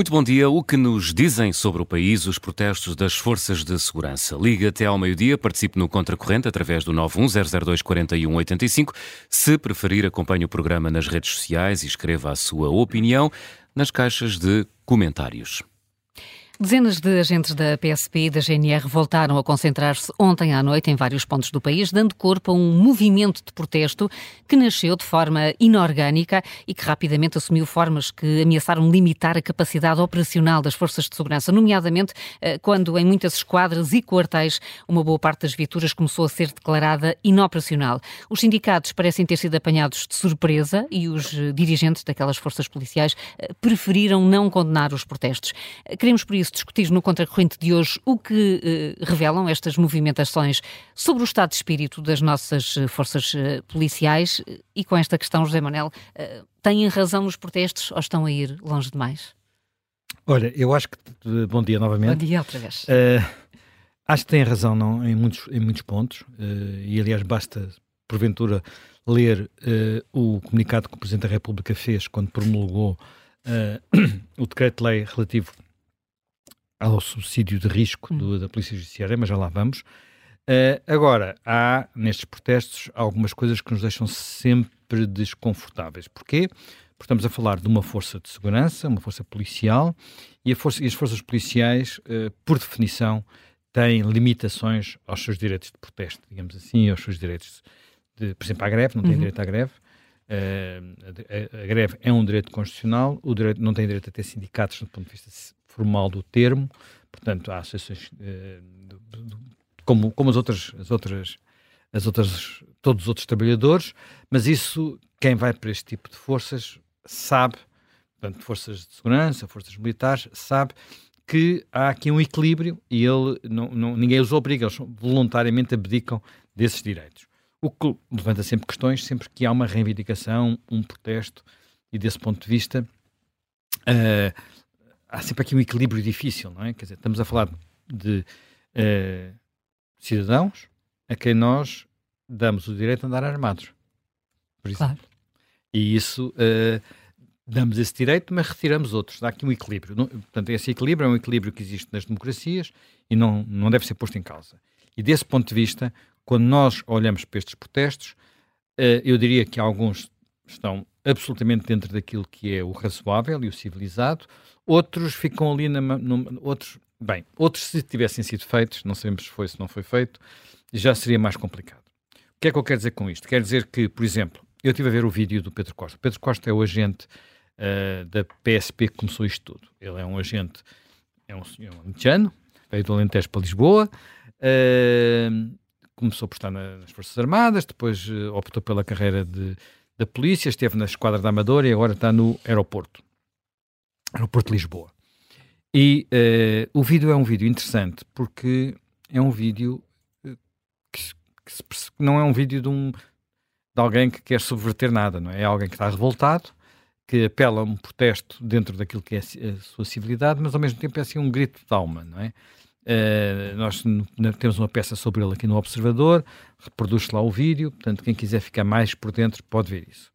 Muito bom dia. O que nos dizem sobre o país os protestos das forças de segurança? Liga até ao meio-dia, participe no Contracorrente através do 910024185. Se preferir, acompanhe o programa nas redes sociais e escreva a sua opinião nas caixas de comentários. Dezenas de agentes da PSP e da GNR voltaram a concentrar-se ontem à noite em vários pontos do país, dando corpo a um movimento de protesto que nasceu de forma inorgânica e que rapidamente assumiu formas que ameaçaram limitar a capacidade operacional das forças de segurança, nomeadamente eh, quando em muitas esquadras e quartéis uma boa parte das viaturas começou a ser declarada inoperacional. Os sindicatos parecem ter sido apanhados de surpresa e os eh, dirigentes daquelas forças policiais eh, preferiram não condenar os protestos. Queremos, por isso, discutir no Contracorrente de hoje o que eh, revelam estas movimentações sobre o estado de espírito das nossas eh, forças eh, policiais e com esta questão, José Manuel, eh, têm razão os protestos ou estão a ir longe demais? Olha, eu acho que. Bom dia novamente. Bom dia outra vez. Uh, acho que tem razão não, em, muitos, em muitos pontos, uh, e aliás basta, porventura, ler uh, o comunicado que o Presidente da República fez quando promulgou o decreto-lei relativo ao subsídio de risco do, da Polícia Judiciária, mas já lá vamos. Uh, agora, há nestes protestos algumas coisas que nos deixam sempre desconfortáveis. Porquê? Porque estamos a falar de uma força de segurança, uma força policial, e, força, e as forças policiais, uh, por definição, têm limitações aos seus direitos de protesto, digamos assim, aos seus direitos, de, por exemplo, à greve, não têm uhum. direito à greve. Uh, a, a, greve é um direito constitucional, o direito, não tem direito a ter sindicatos do ponto de vista formal do termo, portanto, há associações eh, como, como as outras, as outras, as outras, todos os outros trabalhadores, mas isso, quem vai para este tipo de forças sabe, portanto, forças de segurança, forças militares, sabe que há aqui um equilíbrio e ele, não, não, ninguém os obriga, eles voluntariamente abdicam desses direitos. O que levanta sempre questões, sempre que há uma reivindicação, um protesto, e desse ponto de vista, uh, há sempre aqui um equilíbrio difícil, não é? Quer dizer, estamos a falar de uh, cidadãos a quem nós damos o direito de andar armados, por exemplo. Claro. E isso uh, damos esse direito, mas retiramos outros. Há aqui um equilíbrio. Não, portanto, esse equilíbrio é um equilíbrio que existe nas democracias e não, não deve ser posto em causa. E desse ponto de vista, quando nós olhamos para estes protestos, uh, eu diria que alguns estão absolutamente dentro daquilo que é o razoável e o civilizado, outros ficam ali na, no, outros, bem, outros se tivessem sido feitos, não sabemos se foi, se não foi feito, já seria mais complicado. O que é que eu quero dizer com isto? Quer dizer que, por exemplo, eu estive a ver o vídeo do Pedro Costa. O Pedro Costa é o agente uh, da PSP que começou isto tudo. Ele é um agente, é um senhor alentejano, veio do Alentejo para Lisboa, uh, começou por estar na, nas Forças Armadas, depois uh, optou pela carreira de, da polícia, esteve na Esquadra da Amadora e agora está no aeroporto aeroporto de Lisboa. E uh, o vídeo é um vídeo interessante porque é um vídeo eh, que, que se, não é um vídeo de, um, de alguém que quer subverter nada, não é? É alguém que está revoltado, que apela a um protesto dentro daquilo que é a sua civilidade, mas ao mesmo tempo é assim um grito de alma, não é? Uh, nós temos uma peça sobre ele aqui no Observador, reproduz-se lá o vídeo, portanto, quem quiser ficar mais por dentro pode ver isso.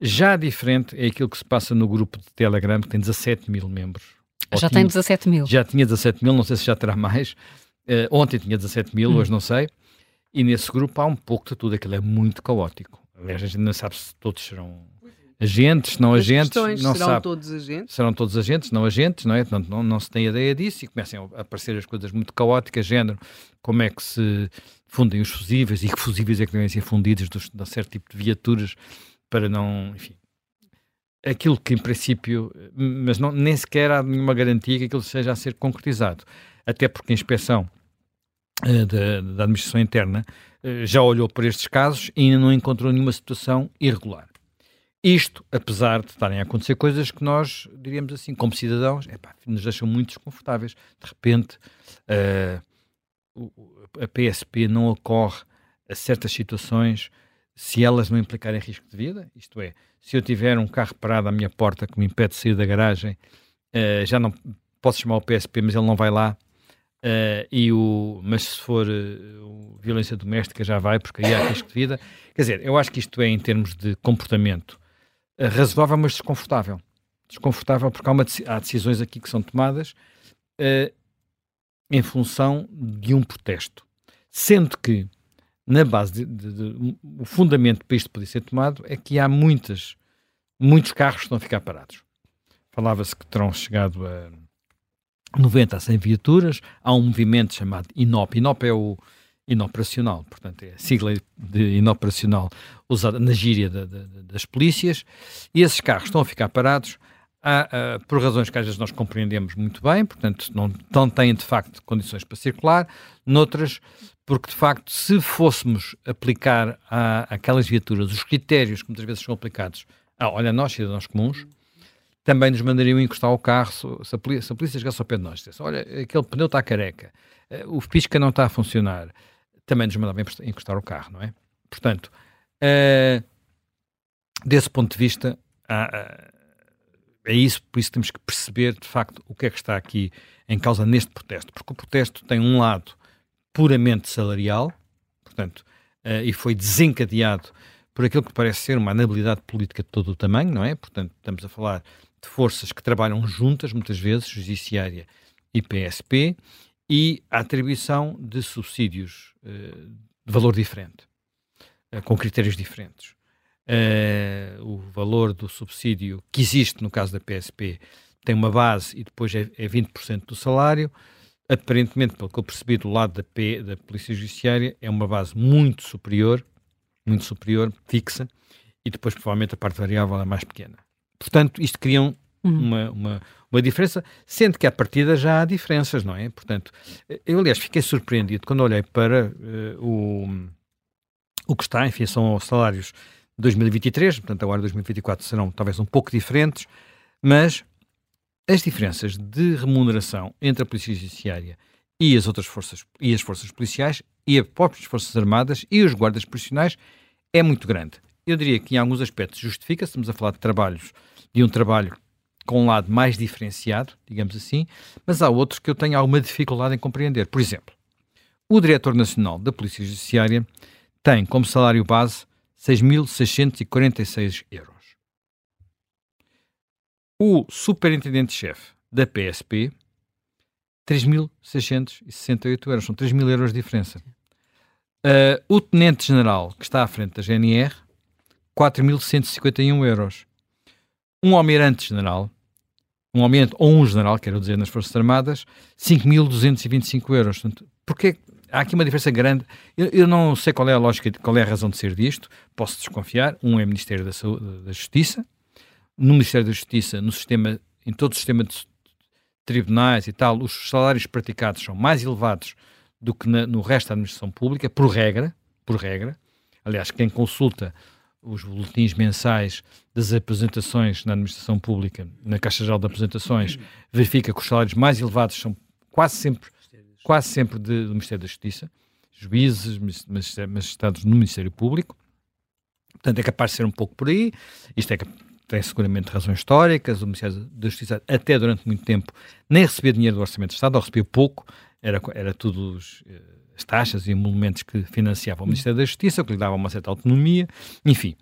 Já diferente é aquilo que se passa no grupo de Telegram, que tem 17 mil membros. Já tinha, tem 17 mil. Já tinha 17 mil, não sei se já terá mais. Uh, ontem tinha 17 mil, hum. hoje não sei. E nesse grupo há um pouco de tudo, aquilo é muito caótico. Aliás, a gente não sabe se todos serão agentes, não As agentes. Não serão sabe. todos agentes? Serão todos agentes, não agentes, não é? Portanto, não, não se tem ideia disso e começam a aparecer as coisas muito caóticas, género, como é que se fundem os fusíveis e que fusíveis é que devem ser fundidos de um certo tipo de viaturas para não, enfim, aquilo que em princípio, mas não, nem sequer há nenhuma garantia que aquilo seja a ser concretizado. Até porque a inspeção uh, da, da, administração interna uh, já olhou para estes casos e ainda não encontrou nenhuma situação irregular. Isto, apesar de estarem a acontecer coisas que nós, diríamos assim, como cidadãos, epá, nos deixam muito desconfortáveis. De repente, uh, a PSP não ocorre a certas situações se elas não implicarem risco de vida, isto é, se eu tiver um carro parado à minha porta que me impede de sair da garagem, uh, já não posso chamar o PSP, mas ele não vai lá. Uh, e o, mas se for uh, violência doméstica já vai, porque aí há risco de vida. Quer dizer, eu acho que isto é, em termos de comportamento, razoável, mas desconfortável. desconfortável porque há, uma, há decisões aqui que são tomadas em função de um protesto. Sendo que, na base, de, de, de, o fundamento para isto poder ser tomado é que há muitas, muitos carros que estão a ficar parados. Falava-se que terão chegado a 90 a 100 viaturas. Há um movimento chamado INOP. INOP é o inoperacional, portanto é a sigla de inoperacional usada na gíria das polícias, e esses carros estão a ficar parados há, uh, por razões que às vezes nós compreendemos muito bem, portanto não, não têm de facto condições para circular, noutras porque de facto se fôssemos aplicar a, aquelas viaturas os critérios que muitas vezes são aplicados a, olha, nós cidadãos comuns, também nos mandariam encostar o carro se a polícia, se a polícia chegasse ao pé de nós olha, aquele pneu está careca, uh, o pisca não está a funcionar, também nos mandavam encostar o carro, não é? Portanto, uh, desse ponto de vista, uh, é isso, por isso temos que perceber de facto o que é que está aqui em causa neste protesto, porque o protesto tem um lado puramente salarial, portanto, uh, e foi desencadeado por aquilo que parece ser uma anabilidade política de todo o tamanho, não é? Portanto, estamos a falar de forças que trabalham juntas, muitas vezes, Judiciária e PSP, e a atribuição de subsídios uh, de valor diferente, uh, com critérios diferentes. O valor do subsídio que existe no caso da PSP tem uma base e depois é, é 20% do salário. Aparentemente, pelo que eu percebi do lado da, P, da Polícia Judiciária, é uma base muito superior, muito superior, fixa, e depois provavelmente a parte variável é mais pequena. Portanto, isto cria um, uhum. uma, uma, uma diferença, sendo que à partida já há diferenças, não é? Portanto, eu aliás fiquei surpreendido quando olhei para uh, o, o que está, enfim, são os salários de 2023, portanto agora 2024 serão talvez um pouco diferentes, mas as diferenças de remuneração entre a Polícia Judiciária e as outras forças e as forças policiais e as próprias forças armadas e os guardas profissionais é muito grande. Eu diria que em alguns aspectos justifica, estamos a falar de trabalhos, de um trabalho com um lado mais diferenciado, digamos assim, mas há outros que eu tenho alguma dificuldade em compreender. Por exemplo, o Diretor Nacional da Polícia Judiciária tem como salário base 6.646 euros. O Superintendente-Chefe da PSP, 3.668 euros. São 3 mil euros de diferença. Uh, o Tenente-General, que está à frente da GNR, 4.151 euros. Um Almirante-General, um aumento, ou um general, quero dizer, nas Forças Armadas, 5.225 euros. Portanto, porque há aqui uma diferença grande. Eu, eu, não sei qual é a lógica, qual é a razão de ser disto, posso desconfiar. Um é Ministério da, Saúde, da Justiça, no Ministério da Justiça, no sistema, em todo o sistema de tribunais e tal, os salários praticados são mais elevados do que na, no resto da administração pública, por regra, por regra. Aliás, quem consulta os boletins mensais das apresentações na administração pública, na Caixa Geral de Apresentações, verifica que os salários mais elevados são quase sempre, quase sempre de, do Ministério da Justiça, juízes, magistrados no Ministério Público. Portanto, é capaz de ser um pouco por aí. Isto é, tem seguramente razões históricas. O Ministério da Justiça, até durante muito tempo, nem recebia dinheiro do Orçamento de Estado, ou recebia pouco, era, era tudo eh, as taxas e emolumentos que financiavam o Ministério da Justiça, que lhe dava uma certa autonomia, enfim.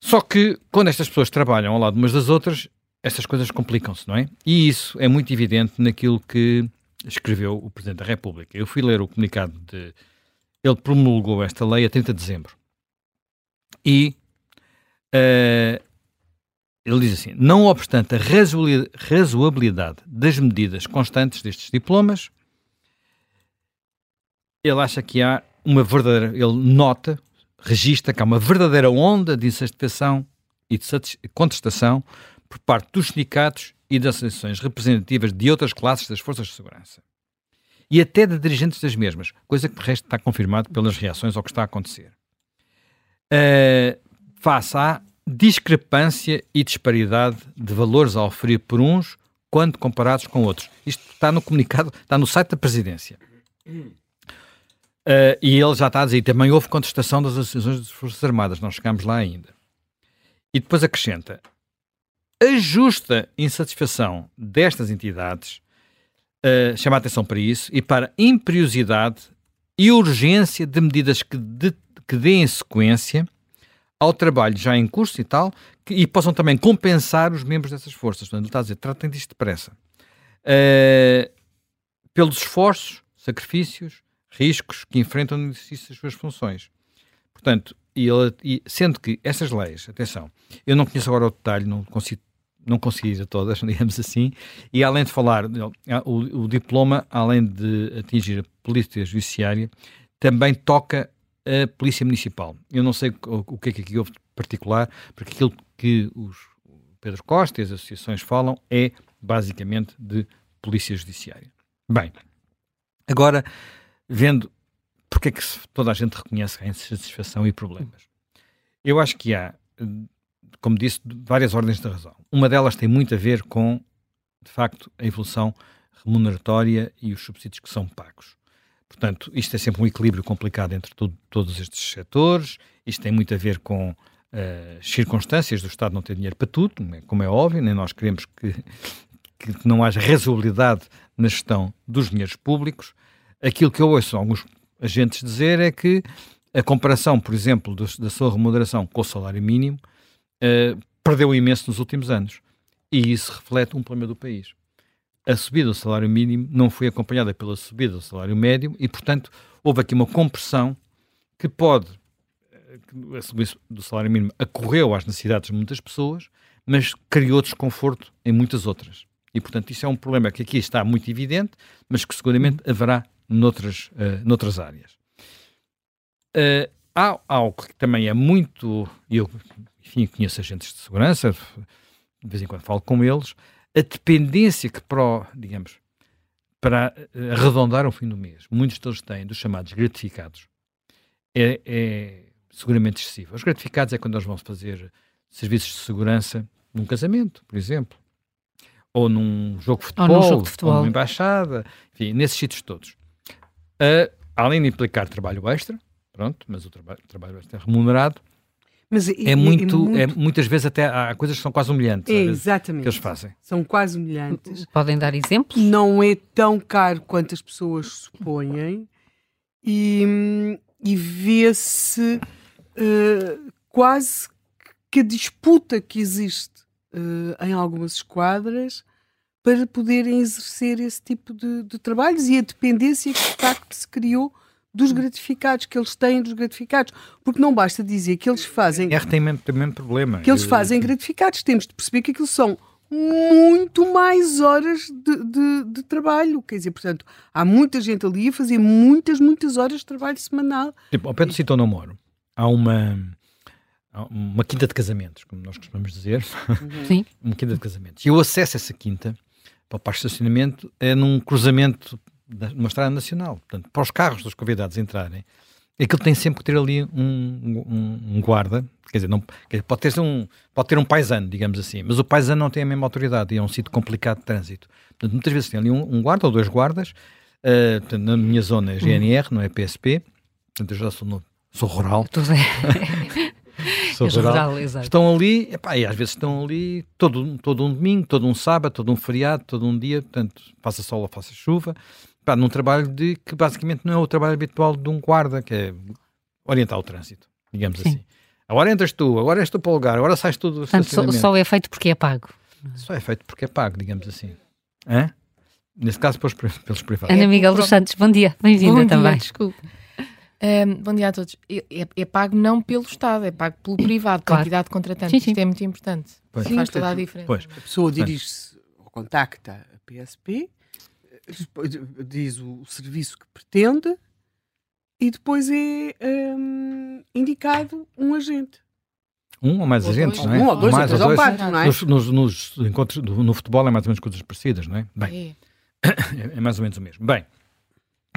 Só que quando estas pessoas trabalham ao lado umas das outras, estas coisas complicam-se, não é? E isso é muito evidente naquilo que escreveu o Presidente da República. Eu fui ler o comunicado de. Ele promulgou esta lei a 30 de dezembro. E uh, ele diz assim: não obstante a razoabilidade das medidas constantes destes diplomas, ele acha que há uma verdadeira, ele nota, registra que há uma verdadeira onda de insatisfação e de contestação por parte dos sindicatos e das associações representativas de outras classes das forças de segurança. E até de dirigentes das mesmas, coisa que, por resto, está confirmado pelas reações ao que está a acontecer. Uh, face à discrepância e disparidade de valores a oferir por uns quando comparados com outros. Isto está no comunicado, está no site da Presidência. Uh, e ele já está a dizer, também houve contestação das associações das Forças Armadas, não chegámos lá ainda. E depois acrescenta, a justa insatisfação destas entidades uh, chama a atenção para isso e para a imperiosidade e urgência de medidas que, de, que deem sequência ao trabalho já em curso e tal, que, e possam também compensar os membros dessas forças. Portanto, ele está a dizer, tratem disto depressa. Uh, pelos esforços, sacrifícios, riscos que enfrentam no exercício das suas funções. Portanto, e ele, e, sendo que essas leis, atenção, eu não conheço agora o detalhe, não consigo, não consigo ir a todas, digamos assim, e além de falar, o, o diploma, além de atingir a polícia judiciária, também toca a polícia municipal. Eu não sei o, que é que aqui houve de particular, porque aquilo que os Pedro Costa e as associações falam é basicamente de polícia judiciária. Bem, agora, vendo porque é que toda a gente reconhece há insatisfação e problemas. Eu acho que há, como disse, várias ordens de razão. Uma delas tem muito a ver com, de facto, a evolução remuneratória e os subsídios que são pagos. Portanto, isto é sempre um equilíbrio complicado entre tudo, todos estes setores. Isto tem muito a ver com uh, circunstâncias do Estado não ter dinheiro para tudo, como é óbvio, nem nós queremos que, que não haja razoabilidade na gestão dos dinheiros públicos. Aquilo que eu ouço alguns agentes dizer é que a comparação, por exemplo, do, da sua remuneração com o salário mínimo uh, perdeu imenso nos últimos anos. E isso reflete um problema do país. A subida do salário mínimo não foi acompanhada pela subida do salário médio e, portanto, houve aqui uma compressão que pode. Eh, a subida do salário mínimo acorreu às necessidades de muitas pessoas, mas criou desconforto em muitas outras. E, portanto, isso é um problema que aqui está muito evidente, mas que seguramente haverá noutras, uh, noutras áreas. Uh, há algo que também é muito. Eu, enfim, conheço agentes de segurança, de vez em quando falo com eles, a dependência que, para, digamos, para eh, arredondar o fim do mês, muitos deles têm dos chamados gratificados, é, é seguramente excessiva. Os gratificados é quando eles vão fazer serviços de segurança num casamento, por exemplo, ou num jogo de futebol, ou, jogo de futebol. ou numa embaixada, enfim, nesses sítios todos. Uh, além de implicar trabalho extra, pronto, mas o trabalho, trabalho extra é remunerado, mas é, é, muito, é, muito, é, muitas vezes até há coisas que são quase humilhantes. É, exatamente. Que eles fazem. São quase humilhantes. Podem dar exemplos? Não é tão caro quanto as pessoas supõem e, e vê-se uh, quase que a disputa que existe uh, em algumas esquadras para poderem exercer esse tipo de, de trabalhos e a dependência que de facto se criou dos gratificados, que eles têm dos gratificados. Porque não basta dizer que eles fazem. É, tem mesmo, tem mesmo problema. Que eles fazem gratificados. Temos de perceber que aquilo são muito mais horas de, de, de, trabalho. Quer dizer, portanto, há muita gente ali a fazer muitas, muitas horas de trabalho semanal. Tipo, ao pé do sítio onde eu moro, há uma, uma quinta de casamentos, como nós costumamos dizer. Uhum. Sim. uma quinta de casamentos. E eu acesso a essa quinta para o parque de estacionamento é num cruzamento numa estrada nacional. Portanto, para os carros dos convidados entrarem, aquilo tem sempre que ter ali um, um, um guarda, quer dizer, não, quer dizer, pode, ter um, pode ter um paisano, digamos assim, mas o paisano não tem a mesma autoridade e é um sítio complicado de trânsito. Portanto, muitas vezes tem ali um, um guarda ou dois guardas, uh, portanto, na minha zona é GNR, não é PSP, portanto, eu já sou, no, sou rural. rural, estão ali, epá, e às vezes estão ali todo, todo um domingo, todo um sábado, todo um feriado, todo um dia, portanto, faça sol ou faça chuva, epá, num trabalho de que basicamente não é o trabalho habitual de um guarda, que é orientar o trânsito, digamos Sim. assim. Agora entras tu, agora és tu para o lugar, agora sais tu do Portanto, só, só é feito porque é pago. Só é feito porque é pago, digamos assim. Hã? Nesse caso, pelos, pelos privados. Ana Miguel dos Santos, bom dia, bem-vinda também. Desculpe. Um, bom dia a todos. É, é, pago não pelo Estado, é pago pelo privado, pela entidade contratante. Sim, sim. Isto é muito importante. Pois. Sim, Faz toda a diferença. Pois. A pessoa dirige-se ou contacta a PSP, diz o, serviço que pretende e depois é um, indicado um agente. Um ou mais ou agentes, dois. não é? Um ou dois, mais ou dois. Quatro, não é? Nos, nos, nos encontros do, no futebol é mais ou menos coisas parecidas, não é? Bem, é. é mais ou menos o mesmo. Bem,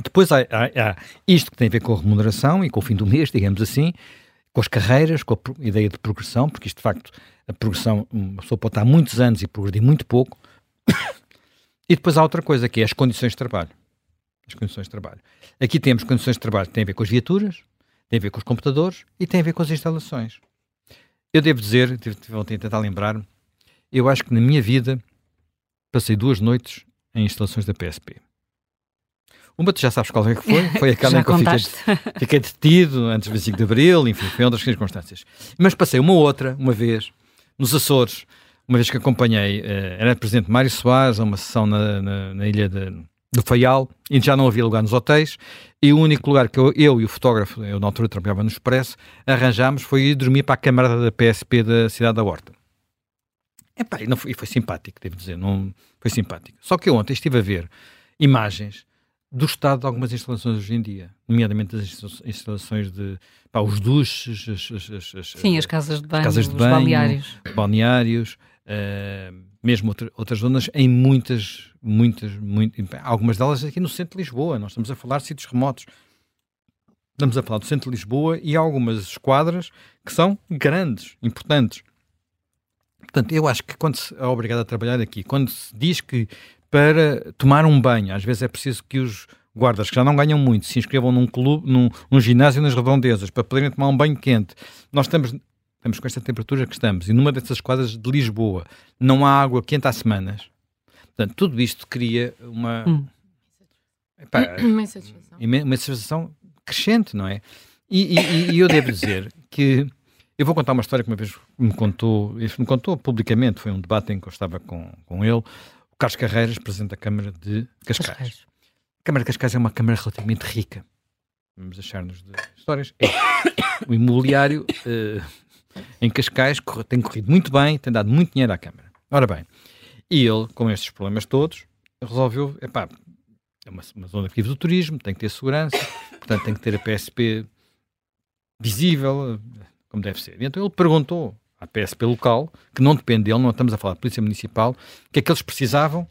depois há, há, há, isto que tem a ver com a remuneração e com o fim do mês, digamos assim, com as carreiras, com a ideia de progressão, porque isto de facto, a progressão, uma pessoa pode estar muitos anos e progredir muito pouco. E depois há outra coisa que é as condições de trabalho. As condições de trabalho. Aqui temos condições de trabalho que têm a ver com as viaturas, têm a ver com os computadores e têm a ver com as instalações. Eu devo dizer, vou tentar lembrar-me, eu acho que na minha vida passei duas noites em instalações da PSP. Uma tu já sabes qual é que foi, foi aquela em que eu fiquei, fiquei detido antes do 25 de Abril, enfim, foi outras circunstâncias. Mas passei uma outra, uma vez, nos Açores, uma vez que acompanhei, uh, era presidente Mário Soares, a uma sessão na, na, na ilha de, do Faial, e já não havia lugar nos hotéis, e o único lugar que eu, eu e o fotógrafo, eu na altura trabalhava no Expresso, arranjámos foi ir dormir para a Câmara da PSP da cidade da Horta. Epá, e, não foi, e foi simpático, devo dizer, não, foi simpático. Só que eu ontem estive a ver imagens do estado de algumas instalações hoje em dia, nomeadamente as instalações de pá, os duches, as, as, as, Sim, as casas de banho, casas de banho balneários, balneários uh, mesmo outra, outras zonas em muitas, muitas, muito, algumas delas aqui no centro de Lisboa. Nós estamos a falar de sítios remotos. Estamos a falar do centro de Lisboa e algumas esquadras que são grandes, importantes. Portanto, eu acho que quando se é obrigado a trabalhar aqui, quando se diz que para tomar um banho, às vezes é preciso que os guardas que já não ganham muito se inscrevam num clube, num, num ginásio nas redondezas para poderem tomar um banho quente. Nós estamos, estamos com esta temperatura que estamos e numa dessas quadras de Lisboa não há água quente há semanas. Portanto, tudo isto cria uma. Hum. Epá, uma insatisfação. Uma insatisfação crescente, não é? E, e, e eu devo dizer que eu vou contar uma história que uma vez me contou, me contou publicamente, foi um debate em que eu estava com, com ele, o Carlos Carreiras, presidente da Câmara de Cascais. Cascais. A Câmara de Cascais é uma Câmara relativamente rica. Vamos deixar-nos de histórias. É. O imobiliário uh, em Cascais tem corrido muito bem, tem dado muito dinheiro à Câmara. Ora bem, e ele, com estes problemas todos, resolveu, epá, é uma, uma zona vive do turismo, tem que ter segurança, portanto tem que ter a PSP visível, como deve ser. E então ele perguntou à PSP local, que não depende dele, não estamos a falar de Polícia Municipal, o que é que eles precisavam, o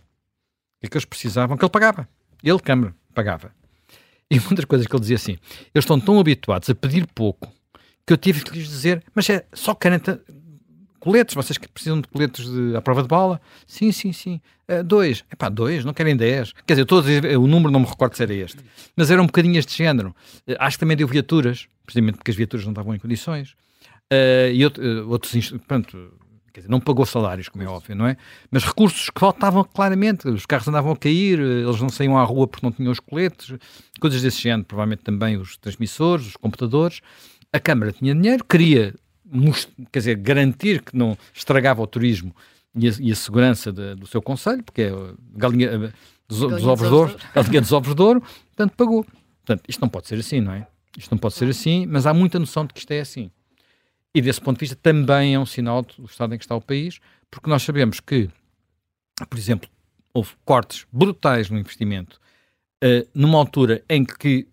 que é que eles precisavam, que ele pagava. Ele, Câmara, pagava. E uma das coisas que ele dizia assim, eles estão tão habituados a pedir pouco, que eu tive que lhes dizer, mas é só 40 coletes, vocês que precisam de coletes de, à prova de bala? Sim, sim, sim. Uh, dois. Epá, dois, não querem dez. Quer dizer, todos, o número não me recordo se era este. Mas eram um bocadinho este género. Uh, acho que também deu viaturas, precisamente porque as viaturas não estavam em condições. Uh, e outro, uh, outros, pronto, quer dizer, não pagou salários, como é óbvio, não é? Mas recursos que faltavam claramente, os carros andavam a cair, eles não saíam à rua porque não tinham os coletes, coisas desse género, provavelmente também os transmissores, os computadores. A Câmara tinha dinheiro, queria, quer dizer, garantir que não estragava o turismo e a, e a segurança de, do seu conselho, porque é galinha dos, galinha dos ovos de ouro, galinha dos ovos de ouro, portanto pagou. Portanto, isto não pode ser assim, não é? Isto não pode ser assim, mas há muita noção de que isto é assim. E desse ponto de vista também é um sinal do estado em que está o país, porque nós sabemos que, por exemplo, houve cortes brutais no investimento uh, numa altura em que,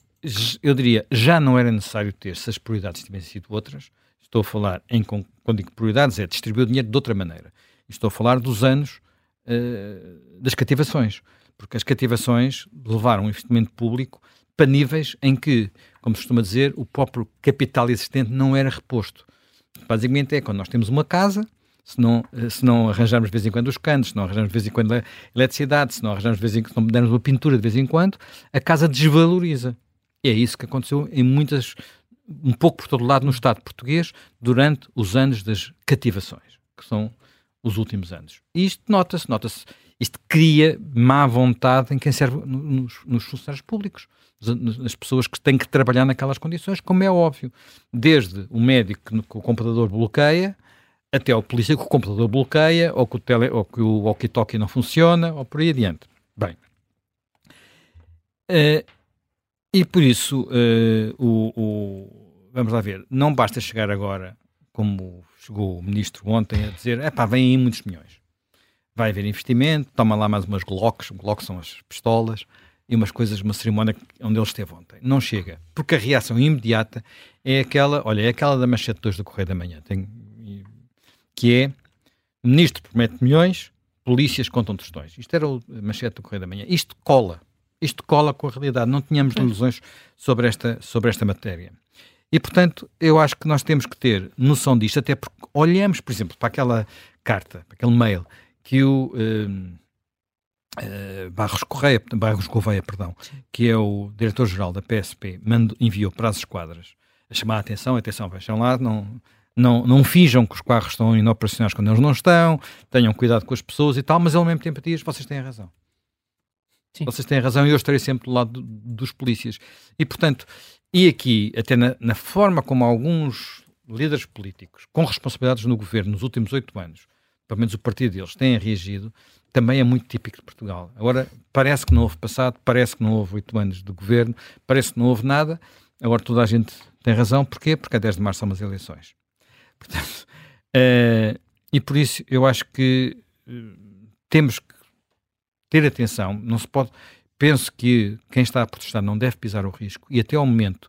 eu diria, já não era necessário ter se as prioridades tivessem sido outras. Estou a falar, em, quando digo prioridades, é distribuir o dinheiro de outra maneira. Estou a falar dos anos uh, das cativações, porque as cativações levaram um investimento público para níveis em que, como se costuma dizer, o próprio capital existente não era reposto. Basicamente é quando nós temos uma casa, se não, eh, se não arranjarmos de vez em quando os canos, se não arranjarmos de vez em quando a eletricidade, se não arranjarmos de vez em quando, se não dermos uma pintura de vez em quando, a casa desvaloriza. E é isso que aconteceu em muitas, um pouco por todo lado no Estado português, durante os anos das cativações, que são os últimos anos. E isto nota-se, nota-se, isto cria má vontade em quem serve nos, nos funcionários públicos nas pessoas que têm que trabalhar naquelas condições, como é óbvio. Desde o médico que o computador bloqueia, até o polícia que o computador bloqueia, ou que o, tele, ou que o walkie-talkie não funciona, ou por aí adiante. Bem, uh, e por isso, uh, o, o, vamos lá ver, não basta chegar agora, como chegou o ministro ontem, a dizer, é pá, vêm aí muitos milhões. Vai haver investimento, toma lá mais umas Glocks, Glocks são as pistolas, e umas coisas, uma cerimónia onde ele esteve ontem. Não chega. Porque a reação imediata é aquela, olha, é aquela da manchete 2 do Correio da Manhã, tem, que é ministro promete milhões, polícias contam tostões. Isto era a manchete do Correio da Manhã. Isto cola. Isto cola com a realidade. Não tínhamos ilusões sobre esta, sobre esta matéria. E, portanto, eu acho que nós temos que ter noção disto, até porque olhamos, por exemplo, para aquela carta, para aquele mail que o, eh, Uh, Barros Correia, Barros Gouveia, perdão, que é o diretor-geral da PSP, mando, enviou para as esquadras a chamar a atenção, atenção, vejam lá, não, não, não finjam que os carros estão inoperacionais quando eles não estão, tenham cuidado com as pessoas e tal, mas ao mesmo tempo diz, vocês têm razão. Sim. Vocês têm razão e eu estarei sempre do lado dos polícias. E, portanto, e aqui, até na, na forma como alguns líderes políticos com responsabilidades no governo nos últimos oito anos, pelo menos o partido deles, têm reagido, também é muito típico de Portugal. Agora, parece que não houve passado, parece que não houve oito anos de governo, parece que não houve nada. Agora toda a gente tem razão. Porquê? Porque a 10 de março são umas eleições. Portanto, uh, e por isso eu acho que uh, temos que ter atenção. Não se pode. Penso que quem está a protestar não deve pisar o risco e até ao momento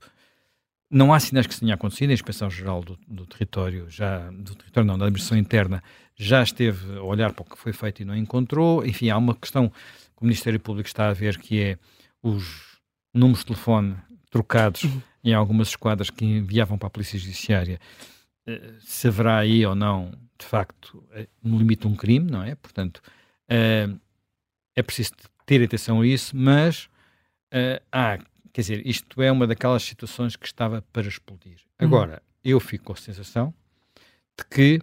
não há sinais que isso tenha acontecido. A Inspeção Geral do, do Território, já, do território não, da Administração Interna, já esteve a olhar para o que foi feito e não encontrou. Enfim, há uma questão que o Ministério Público está a ver que é os números de telefone trocados uhum. em algumas esquadras que enviavam para a Polícia Judiciária. Eh, se haverá aí ou não, de facto, eh, no limite um crime, não é? Portanto, eh, é preciso ter atenção a isso, mas há Quer dizer, isto é uma daquelas situações que estava para explodir. Uhum. Agora, eu fico com a sensação de que,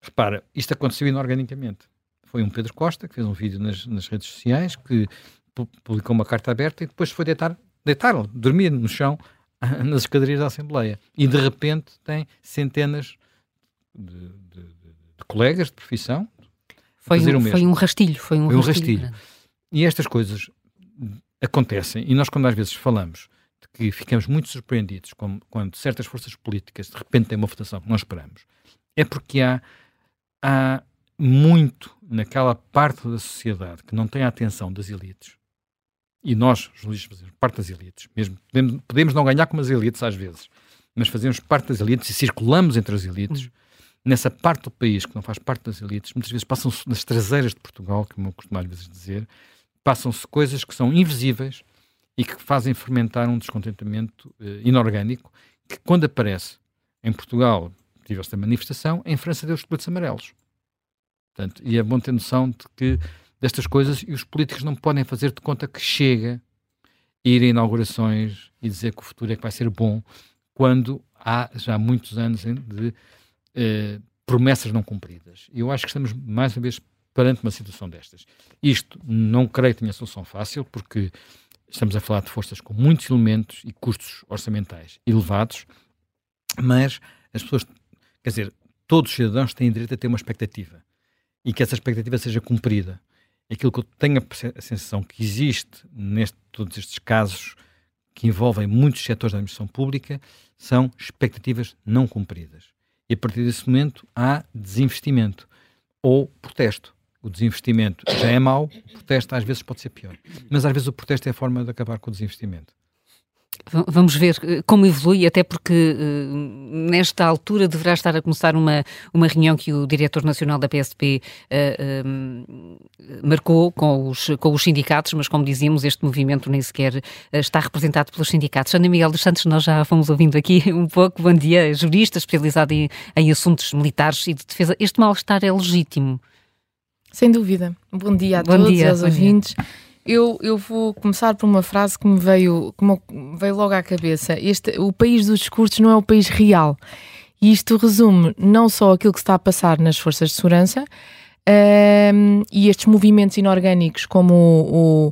repara, isto aconteceu inorganicamente. Foi um Pedro Costa que fez um vídeo nas, nas redes sociais, que publicou uma carta aberta e depois foi deitar, deitar dormir no chão nas escadarias da Assembleia. E de repente tem centenas de, de, de colegas de profissão. Foi um, foi um rastilho. Foi um, foi um rastilho. rastilho. E estas coisas acontecem, e nós quando às vezes falamos de que ficamos muito surpreendidos com, quando certas forças políticas de repente têm uma votação que nós esperamos, é porque há, há muito naquela parte da sociedade que não tem a atenção das elites, e nós, jornalistas, fazemos parte das elites, mesmo podemos, podemos não ganhar como as elites às vezes, mas fazemos parte das elites e circulamos entre as elites, nessa parte do país que não faz parte das elites, muitas vezes passam nas traseiras de Portugal, como eu costumo às vezes dizer, passam-se coisas que são invisíveis e que fazem fermentar um descontentamento uh, inorgânico que, quando aparece em Portugal, tive esta manifestação, em França deu os coletes amarelos. Portanto, e é bom ter noção de que destas coisas e os políticos não podem fazer de conta que chega ir a inaugurações e dizer que o futuro é que vai ser bom quando há já muitos anos de eh, promessas não cumpridas. Eu acho que estamos mais uma vez perante uma situação destas. Isto não creio que tenha solução fácil, porque estamos a falar de forças com muitos elementos e custos orçamentais elevados, mas as pessoas, quer dizer, todos os cidadãos têm direito a ter uma expectativa e que essa expectativa seja cumprida. Aquilo que eu tenho a sensação que existe neste todos estes casos que envolvem muitos setores da administração pública são expectativas não cumpridas. E a partir desse momento há desinvestimento ou protesto o desinvestimento já é mau, o protesto às vezes pode ser pior. Mas às vezes o protesto é a forma de acabar com o desinvestimento. Vamos ver eh, como evolui, até porque uh, nesta altura deverá estar a começar uma, uma reunião que o diretor nacional da PSP uh, uh, marcou com os, com os sindicatos, mas como dizíamos, este movimento nem sequer está representado pelos sindicatos. Ana Miguel dos Santos, nós já fomos ouvindo aqui um pouco. Bom dia, jurista especializado em, em assuntos militares e de defesa. Este mal-estar é legítimo? Sem dúvida. Bom dia a Bom todos dia, aos ouvintes. Eu, eu vou começar por uma frase que me veio, que me veio logo à cabeça. Este, o país dos discursos não é o país real. E isto resume não só aquilo que está a passar nas forças de segurança um, ehm, e estes movimentos inorgânicos, como o,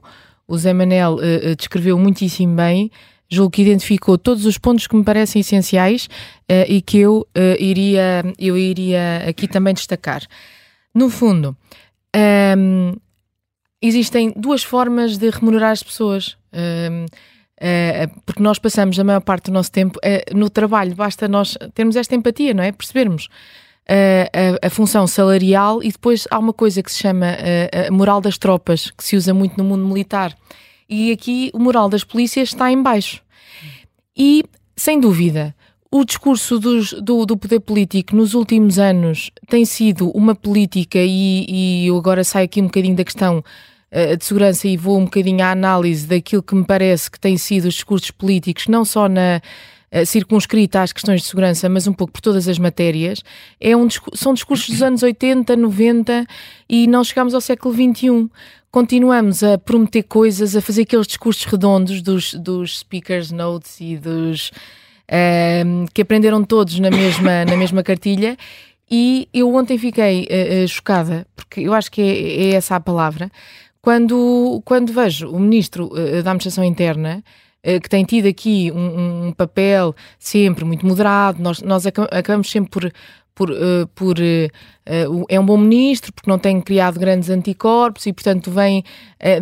o, o Zé Manel uh, descreveu muitíssimo bem, julgo que identificou todos os pontos que me parecem essenciais uh, e que eu, uh, iria, eu iria aqui também destacar. No fundo, um, existem duas formas de remunerar as pessoas. Um, eh, porque nós passamos a maior parte do nosso tempo uh, no trabalho, basta nós termos esta empatia, não é? Percebermos uh, a, a, função salarial e depois há uma coisa que se chama a moral das tropas, que se usa muito no mundo militar. E aqui o moral das polícias está em baixo. E, sem dúvida, o discurso dos, do, do, poder político nos últimos anos tem sido uma política, e, e eu agora saio aqui um bocadinho da questão uh, de segurança e vou um bocadinho à análise daquilo que me parece que têm sido os discursos políticos, não só na uh, circunscrita às questões de segurança, mas um pouco por todas as matérias. É um, são discursos dos anos 80, 90 e não chegamos ao século XXI continuamos a prometer coisas, a fazer aqueles discursos redondos dos, dos speakers notes e dos uh, que aprenderam todos na mesma, na mesma cartilha. E eu ontem fiquei uh, chocada, porque eu acho que é, é, essa a palavra, quando, quando vejo o Ministro uh, da Administração Interna que tem tido aqui um, um, papel sempre muito moderado, nós, nós acabamos sempre por, por, uh, por uh, é um bom ministro porque não tem criado grandes anticorpos e portanto vem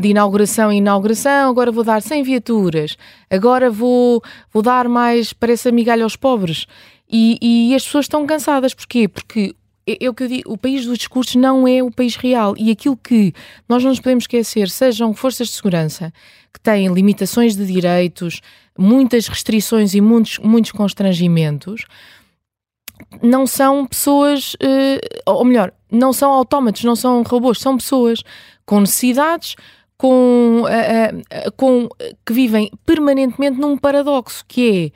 de inauguração em inauguração, agora vou dar 100 viaturas, agora vou, vou dar mais, parece migalha aos pobres. E, e as pessoas estão cansadas, porquê? Porque é, é o que eu digo, o país dos discursos não é o país real. E aquilo que nós não nos podemos esquecer, sejam forças de segurança que têm limitações de direitos, muitas restrições e muitos, muitos constrangimentos, não são pessoas, uh, ou melhor, não são autómatos, não são robôs, são pessoas com necessidades, com, uh, uh, com, que vivem permanentemente num paradoxo, que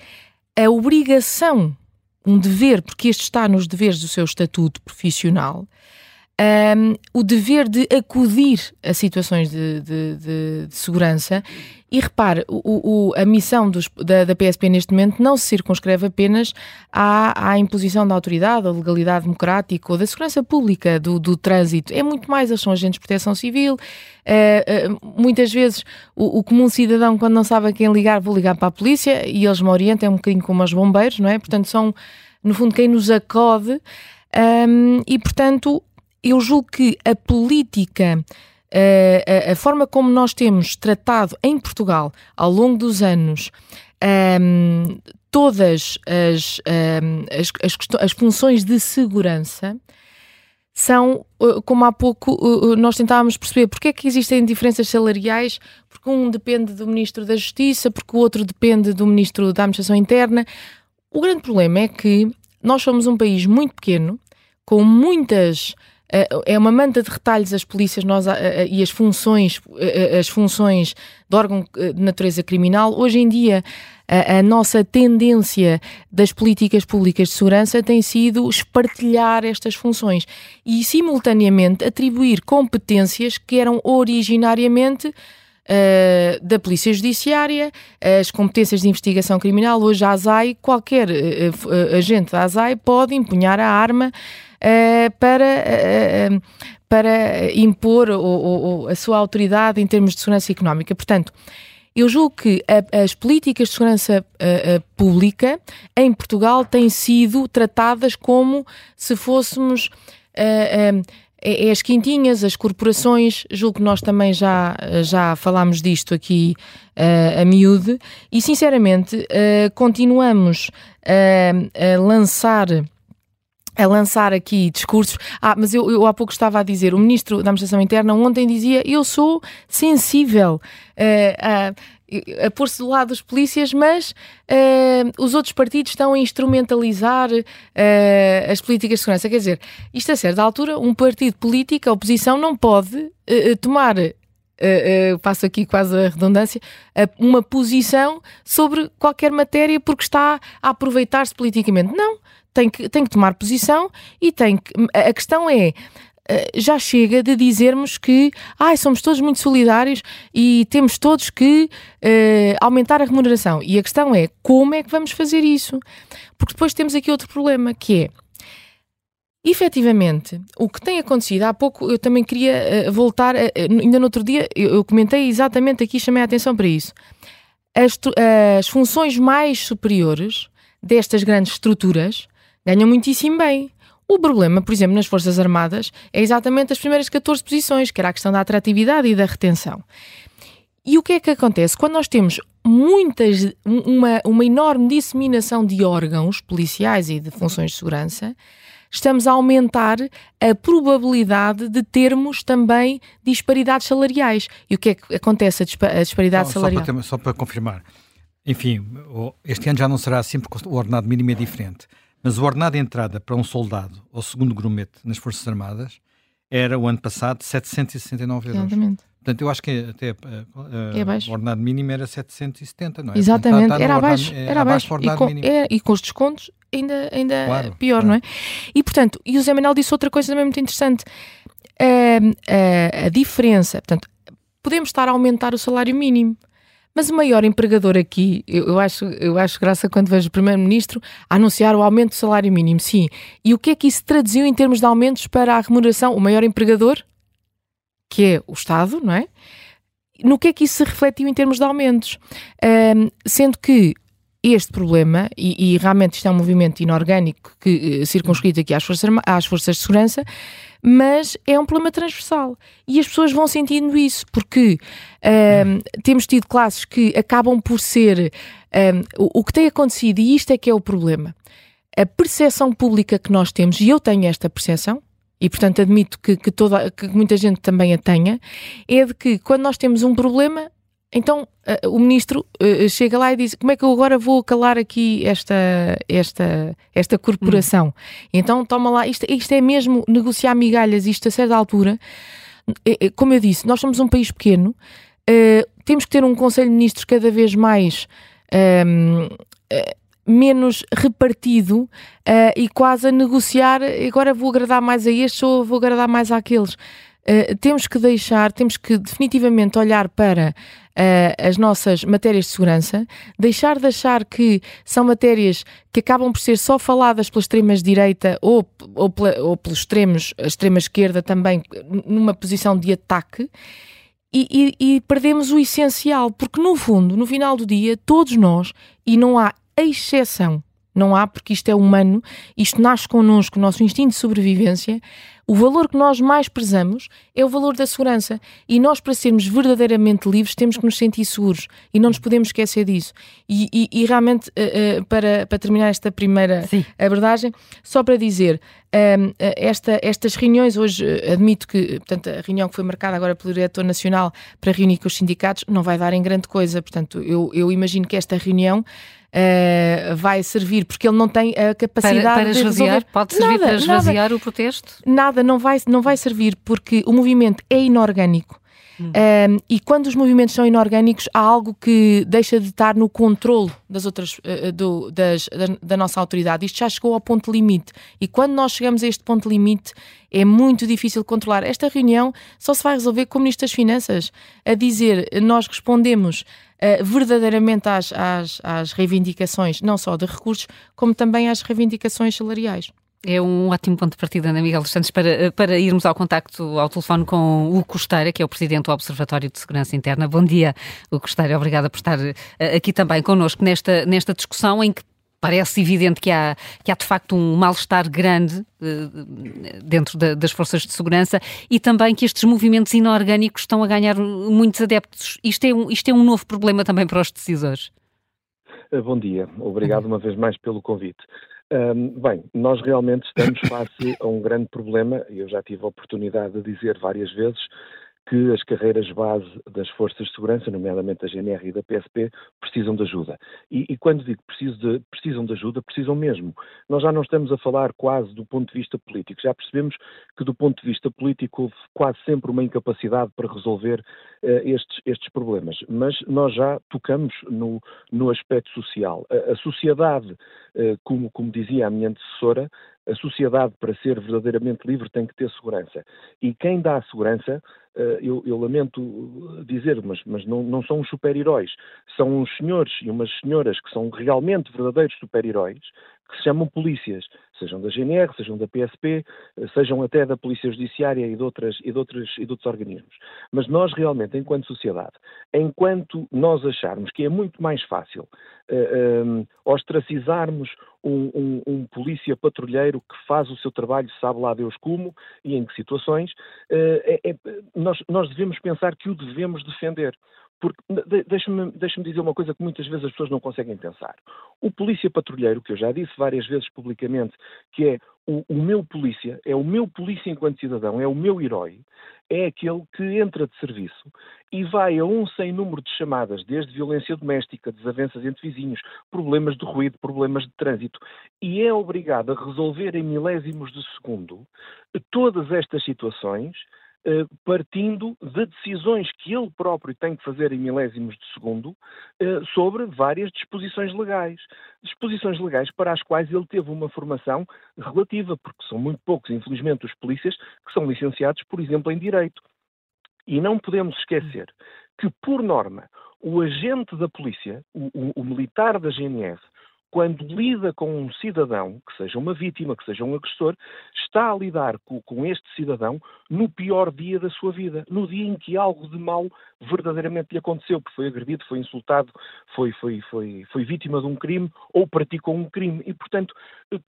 é a obrigação, um dever, porque este está nos deveres do seu estatuto profissional, um, o dever de acudir a situações de, de, de, de segurança. E repare, o, o, a missão dos, da, da, PSP neste momento não se circunscreve apenas à, à, imposição da autoridade, da legalidade democrática ou da segurança pública do, do trânsito. É muito mais, eles são agentes de proteção civil. Uh, uh, muitas vezes o, o, comum cidadão, quando não sabe a quem ligar, vou ligar para a polícia e eles me orientam, é um bocadinho como os bombeiros, não é? Portanto, são, no fundo, quem nos acode. Um, e, portanto, eu julgo que a política, a, a, a, forma como nós temos tratado em Portugal ao longo dos anos um, todas as, um, as, as, as, funções de segurança são, uh, como há pouco uh, uh, nós tentávamos perceber, porque é que existem diferenças salariais, porque um depende do Ministro da Justiça, porque o outro depende do Ministro da Administração Interna. O grande problema é que nós somos um país muito pequeno, com muitas eh, é uma manta de retalhos as polícias nós, eh, eh, e as funções, as funções de órgão de natureza criminal. Hoje em dia, a, nossa tendência das políticas públicas de segurança tem sido espartilhar estas funções e, simultaneamente, atribuir competências que eram originariamente Uh, da Polícia Judiciária, as competências de investigação criminal. Hoje, a ASAI, qualquer uh, uh, agente da ASAI pode empunhar a arma para, uh, para impor a sua autoridade em termos de segurança económica. Portanto, eu julgo que a, as políticas de segurança pública em Portugal têm sido tratadas como se fôssemos. Uh, é, as quintinhas, as corporações, julgo que nós também já, já falámos disto aqui uh, a miúde, e sinceramente uh, continuamos uh, a lançar a lançar aqui discursos. Ah, mas eu, eu há pouco estava a dizer, o Ministro da Administração Interna ontem dizia: Eu sou sensível uh, a, pôr-se do lado dos polícias, mas uh, os outros partidos estão a instrumentalizar uh, as políticas de segurança. Quer dizer, isto a certa altura, um partido político, a oposição, não pode tomar. Uh, uh, passo aqui quase a redundância, uma posição sobre qualquer matéria porque está a aproveitar-se politicamente. Não, tem que, tem que tomar posição e tem que. A questão é eh, já chega de dizermos que ah, somos todos muito solidários e temos todos que uh, aumentar a remuneração. E a questão é como é que vamos fazer isso? Porque depois temos aqui outro problema que é. Efetivamente, o que tem acontecido, há pouco eu também queria uh, voltar, uh, ainda no outro dia eu, eu, comentei exatamente aqui, chamei a atenção para isso. As, as funções mais superiores destas grandes estruturas ganham muitíssimo bem. O problema, por exemplo, nas Forças Armadas é exatamente as primeiras 14 posições, que era a questão da atratividade e da retenção. E o que é que acontece? Quando nós temos muitas, uma, uma enorme disseminação de órgãos policiais e de funções de segurança, estamos a aumentar a probabilidade de termos também disparidades salariais. E o que é que acontece a, disparidade não, salarial? Só para, só para confirmar, enfim, este ano já não será assim porque o ordenado mínimo é diferente. Mas o ordenado de entrada para um soldado ou segundo grumete nas Forças Armadas era o ano passado 769 euros. Exatamente. Portanto, eu acho que até uh, é o ordenado mínimo era 770, não é? Exatamente, Portanto, era, abaixo, ordenado, era abaixo. Era abaixo. E com, é, e com os descontos ainda, ainda claro, pior, claro. não é? E portanto, e o Zé Manuel disse outra coisa também muito interessante. Uh, uh, a diferença, portanto, podemos estar a aumentar o salário mínimo, mas o maior empregador aqui, eu, eu acho, eu acho graça quando vejo o Primeiro-Ministro anunciar o aumento do salário mínimo, sim. E o que é que isso traduziu em termos de aumentos para a remuneração? O maior empregador? que é o Estado, não é? No que é que isso se refletiu em termos de aumentos? Um, sendo que este problema, e, e, realmente isto é um movimento inorgânico que uh, circunscrito aqui às forças, às forças de segurança, mas é um problema transversal e as pessoas vão sentindo isso porque um, temos tido classes que acabam por ser um, o, que tem acontecido, e isto é que é o problema. A percepção pública que nós temos, e eu tenho esta percepção, e portanto admito que, que, toda, que muita gente também a tenha, é de que quando nós temos um problema, então uh, o ministro uh, chega lá e diz: Como é que eu agora vou calar aqui esta, esta, esta corporação? Hum. Então toma lá, isto, isto é mesmo negociar migalhas, isto a certa altura. Uh, como eu disse, nós somos um país pequeno, temos que ter um Conselho de Ministros cada vez mais. Ehm, menos repartido uh, e quase a negociar agora vou agradar mais a estes ou vou agradar mais àqueles. Uh, temos que deixar, temos que definitivamente olhar para uh, as nossas matérias de segurança, deixar de achar que são matérias que acabam por ser só faladas pela extrema-direita ou, ou, ou pelos extremos, a extrema-esquerda também, numa posição de ataque. E, e, e, perdemos o essencial, porque no fundo, no final do dia, todos nós, e não há exceção, não há, porque isto é humano, isto nasce connosco, o nosso instinto de sobrevivência. O valor que nós mais prezamos é o valor da segurança. E nós, para sermos verdadeiramente livres, temos que nos sentir seguros. E não nos podemos esquecer disso. E, e, e realmente, uh, uh, para, para terminar esta primeira Sim. abordagem, só para dizer, uh, esta, estas reuniões, hoje admito que, portanto, a reunião que foi marcada agora pelo Diretor Nacional para reunir com os sindicatos não vai dar em grande coisa. Portanto, eu, eu imagino que esta reunião uh, vai servir, porque ele não tem a capacidade para, para de esvaziar, pode servir nada, para esvaziar nada, o protesto? Nada, não vai, não vai servir, porque o movimento é inorgânico. Um, e quando os movimentos são inorgânicos, há algo que deixa de estar no controle das outras, uh, do, das, da, da, nossa autoridade. Isto já chegou ao ponto limite. E quando nós chegamos a este ponto limite, é muito difícil controlar. Esta reunião só se vai resolver com o Ministro das Finanças a dizer nós respondemos uh, verdadeiramente às, às, às reivindicações, não só de recursos, como também às reivindicações salariais. É um ótimo ponto de partida, Ana Miguel dos Santos, para, para irmos ao contacto ao telefone com o Costeira, que é o Presidente do Observatório de Segurança Interna. Bom dia, o Costeira. Obrigada por estar eh, aqui também connosco nesta, nesta discussão em que parece evidente que há, que há de facto um mal-estar grande uh, dentro da, das forças de segurança e também que estes movimentos inorgânicos estão a ganhar muitos adeptos. Isto é um, isto é um novo problema também para os decisores. Eh, bom dia, obrigado uma vez mais pelo convite. Um, bem, nós realmente estamos face a um grande problema, e eu já tive a oportunidade de dizer várias vezes que as carreiras base das forças de segurança, nomeadamente da GNR e da PSP, precisam de ajuda. E, e quando digo preciso de, precisam de ajuda, precisam mesmo. Nós já não estamos a falar quase do ponto de vista político, já percebemos que do ponto de vista político houve quase sempre uma incapacidade para resolver uh, estes, estes problemas, mas nós já tocamos no, no aspecto social. A, a sociedade, uh, como, como dizia a minha antecessora, a sociedade, para ser verdadeiramente livre, tem que ter segurança. E quem dá segurança eh, eu, eu, lamento dizer, mas, mas não, não são os super-heróis. São uns senhores e umas senhoras que são realmente verdadeiros super-heróis, que se chamam polícias, sejam da GNR, sejam da PSP, eh, sejam até da Polícia Judiciária e de, outras, e de, outras, e de outros organismos. Mas nós realmente, enquanto sociedade, enquanto nós acharmos que é muito mais fácil uh, um, ostracizarmos um, um, um, polícia patrulheiro que faz o seu trabalho, sabe lá Deus como e em que situações, uh, é, é, nós, nós devemos pensar que o devemos defender. Porque deixa-me deixa dizer uma coisa que muitas vezes as pessoas não conseguem pensar. O polícia patrulheiro, que eu já disse várias vezes publicamente, que é o, o, meu polícia, é o meu polícia enquanto cidadão, é o meu herói, é aquele que entra de serviço e vai a um sem número de chamadas, desde violência doméstica, desavenças entre vizinhos, problemas de ruído, problemas de trânsito, e é obrigado a resolver em milésimos de segundo todas estas situações partindo de decisões que ele próprio tem que fazer em milésimos de segundo eh, sobre várias disposições legais. Disposições legais para as quais ele teve uma formação relativa, porque são muito poucos, infelizmente, os polícias que são licenciados, por exemplo, em Direito. E não podemos esquecer que, por norma, o agente da polícia, o, o, o militar da GNR, quando lida com um cidadão, que seja uma vítima, que seja um agressor, está a lidar com, com, este cidadão no pior dia da sua vida, no dia em que algo de mal verdadeiramente lhe aconteceu, porque foi agredido, foi insultado, foi, foi, foi, foi vítima de um crime ou praticou um crime. E, portanto,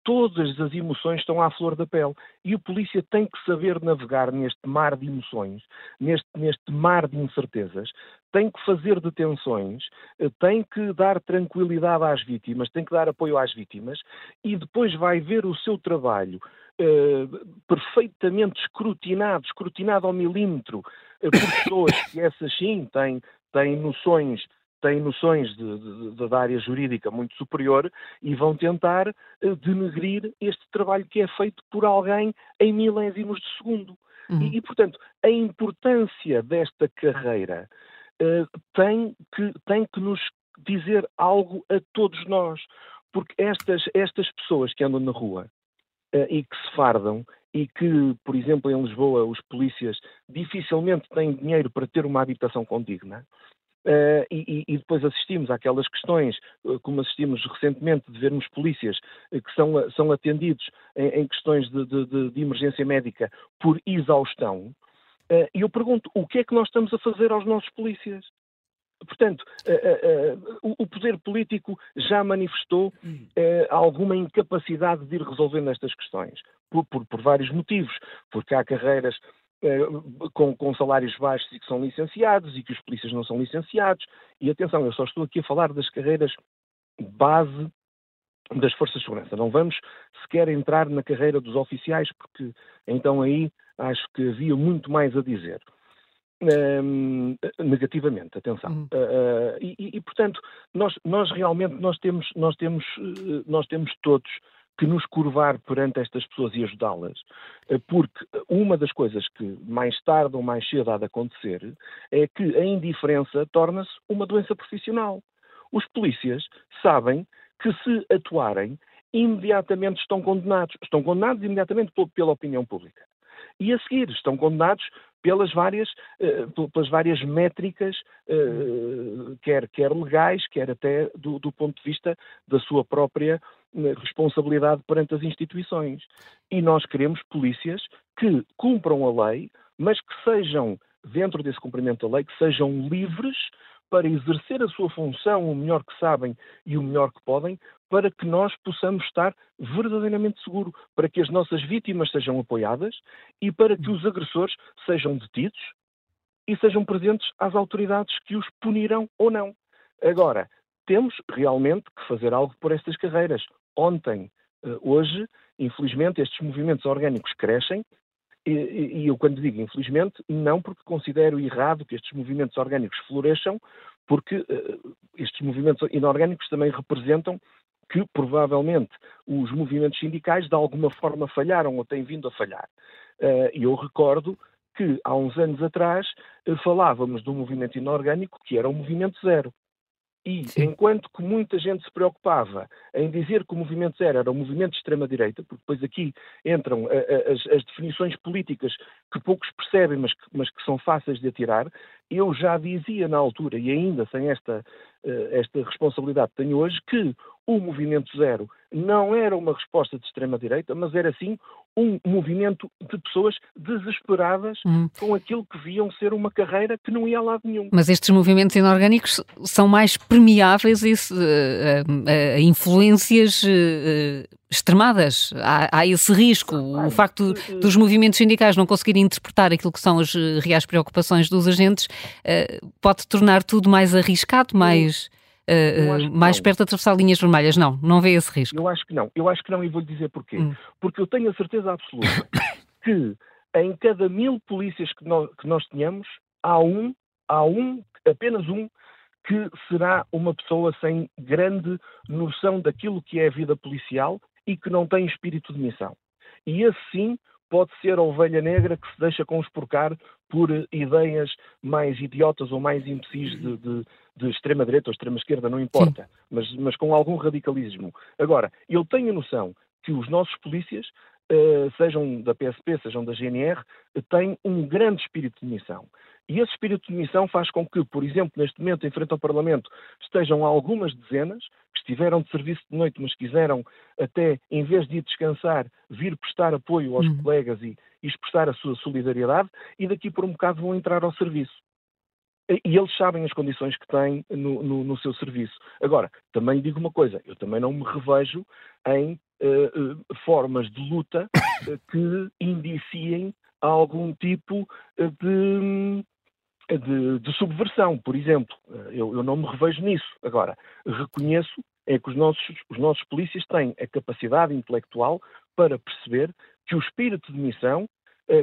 todas as emoções estão à flor da pele. E o polícia tem que saber navegar neste mar de emoções, neste, neste mar de incertezas, tem que fazer detenções, eh, tem que dar tranquilidade às vítimas, tem que dar apoio às vítimas e depois vai ver o seu trabalho eh, perfeitamente escrutinado, escrutinado ao milímetro, eh, por pessoas que essas sim têm, têm noções têm noções de, de, de, da área jurídica muito superior e vão tentar uh, denegrir este trabalho que é feito por alguém em milésimos de segundo. Uhum. E, e, portanto, a importância desta carreira uh, tem, que, tem que nos dizer algo a todos nós, porque estas, estas pessoas que andam na rua uh, e que se fardam e que, por exemplo, em Lisboa, os polícias dificilmente têm dinheiro para ter uma habitação condigna, Uh, e, e, depois assistimos àquelas questões, como assistimos recentemente, de vermos polícias que são, são atendidos em, em questões de, de, de, emergência médica por exaustão. E eu pergunto, o que é que nós estamos a fazer aos nossos polícias? Portanto, o poder político já manifestou alguma incapacidade de ir resolvendo estas questões, por, por, por vários motivos, porque há carreiras eh, com, com, salários baixos e que são licenciados e que os polícias não são licenciados. E atenção, eu só estou aqui a falar das carreiras base das forças de segurança. Não vamos sequer entrar na carreira dos oficiais, porque então aí acho que havia muito mais a dizer. Um, negativamente, atenção. Uhum. Uh, e, e, portanto, nós, nós realmente nós temos, nós temos, nós temos todos que nos curvar perante estas pessoas e ajudá-las, eh, porque uma das coisas que mais tarde ou mais cedo há de acontecer é que a indiferença torna-se uma doença profissional. Os polícias sabem que se atuarem, imediatamente estão condenados. Estão condenados imediatamente pela opinião pública. E a seguir estão condenados pelas várias, uh, pelas várias métricas, uh, quer, quer legais, quer até do, do ponto de vista da sua própria responsabilidade perante as instituições. E nós queremos polícias que cumpram a lei, mas que sejam, dentro desse cumprimento da lei, que sejam livres para exercer a sua função o melhor que sabem e o melhor que podem, para que nós possamos estar verdadeiramente seguros, para que as nossas vítimas sejam apoiadas e para que os agressores sejam detidos e sejam presentes às autoridades que os punirão ou não. Agora, temos realmente que fazer algo por estas carreiras ontem, eh, hoje, infelizmente, estes movimentos orgânicos crescem, e, e, eu quando digo infelizmente, não porque considero errado que estes movimentos orgânicos floresçam, porque uh, estes movimentos inorgânicos também representam que provavelmente os movimentos sindicais de alguma forma falharam ou têm vindo a falhar. Uh, e eu recordo que há uns anos atrás uh, falávamos de um movimento inorgânico que era o movimento zero. E Sim. enquanto que muita gente se preocupava em dizer que o movimento zero era um movimento de extrema-direita, porque depois aqui entram a, a, as, as, definições políticas que poucos percebem, mas que, mas que, são fáceis de atirar, eu já dizia na altura, e ainda sem esta, uh, esta responsabilidade que tenho hoje, que o movimento zero não era uma resposta de extrema-direita, mas era sim um movimento de pessoas desesperadas hum. com aquilo que viam ser uma carreira que não ia a lado nenhum. Mas estes movimentos inorgânicos são mais permeáveis a, a, a influências extremadas. Há, há, esse risco. O facto dos movimentos sindicais não conseguirem interpretar aquilo que são as reais preocupações dos agentes pode tornar tudo mais arriscado, mais uh, mais perto de atravessar linhas vermelhas. Não, não vê esse risco. Eu acho que não. Eu acho que não e vou-lhe dizer porquê. Hum. Porque eu tenho a certeza absoluta que em cada mil polícias que nós, que nós tenhamos, há um, há um, apenas um, que será uma pessoa sem grande noção daquilo que é a vida policial e que não tem espírito de missão. E esse sim pode ser a ovelha negra que se deixa conspurcar por ideias mais idiotas ou mais imbecis de, de, de extrema-direita ou extrema-esquerda, não importa, mas, mas, com algum radicalismo. Agora, eu tenho a noção que os nossos polícias, sejam da PSP, sejam da GNR, têm um grande espírito de missão. E esse espírito de missão faz com que, por exemplo, neste momento, em frente ao Parlamento, estejam algumas dezenas que estiveram de serviço de noite, mas quiseram até, em vez de ir descansar, vir prestar apoio aos uhum. colegas e, e expressar a sua solidariedade, e daqui por um bocado vão entrar ao serviço. E eles sabem as condições que têm no, no, no, seu serviço. Agora, também digo uma coisa: eu também não me revejo em formas de luta uh, que indiciem algum tipo de, de, de, subversão, por exemplo. Eu, eu, não me revejo nisso. Agora, reconheço é que os nossos, os nossos polícias têm a capacidade intelectual para perceber que o espírito de missão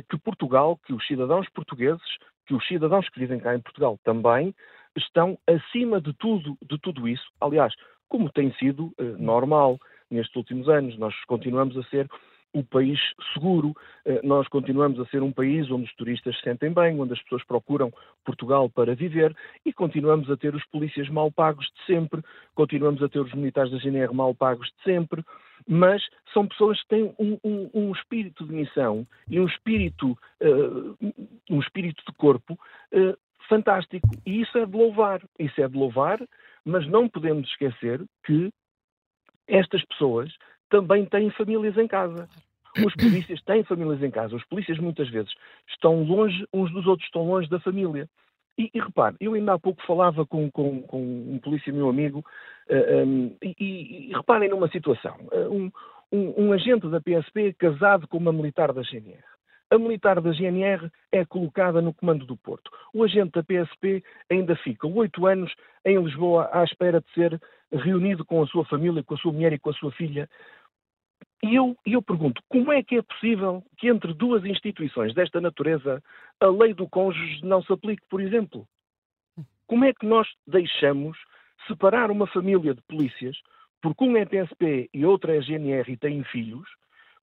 que Portugal, que os cidadãos portugueses que os cidadãos que vivem cá em Portugal também estão acima de tudo, de tudo isso. Aliás, como tem sido eh, normal nestes últimos anos, nós continuamos a ser um país seguro, eh, nós continuamos a ser um país onde os turistas se sentem bem, onde as pessoas procuram Portugal para viver e continuamos a ter os polícias mal pagos de sempre, continuamos a ter os militares da GNR mal pagos de sempre, mas são pessoas que têm um, um, um espírito de missão e um espírito, uh, um espírito de corpo uh, fantástico. E isso é de louvar. Isso é de louvar, mas não podemos esquecer que estas pessoas também têm famílias em casa. Os polícias têm famílias em casa. Os polícias muitas vezes estão longe uns dos outros, estão longe da família. E, e repare, eu ainda há pouco falava com, com, com um polícia meu amigo uh, eh, um, ehm, e, e, reparem numa situação. Uh, um, um, um, agente da PSP casado com uma militar da GNR. A militar da GNR é colocada no comando do Porto. O agente da PSP ainda fica oito anos em Lisboa à espera de ser reunido com a sua família, com a sua mulher e com a sua filha. E eu, eu pergunto, como é que é possível que entre duas instituições desta natureza a lei do cônjuge não se aplique, por exemplo? Como é que nós deixamos separar uma família de polícias, porque um é PSP e outra é GNR e têm filhos,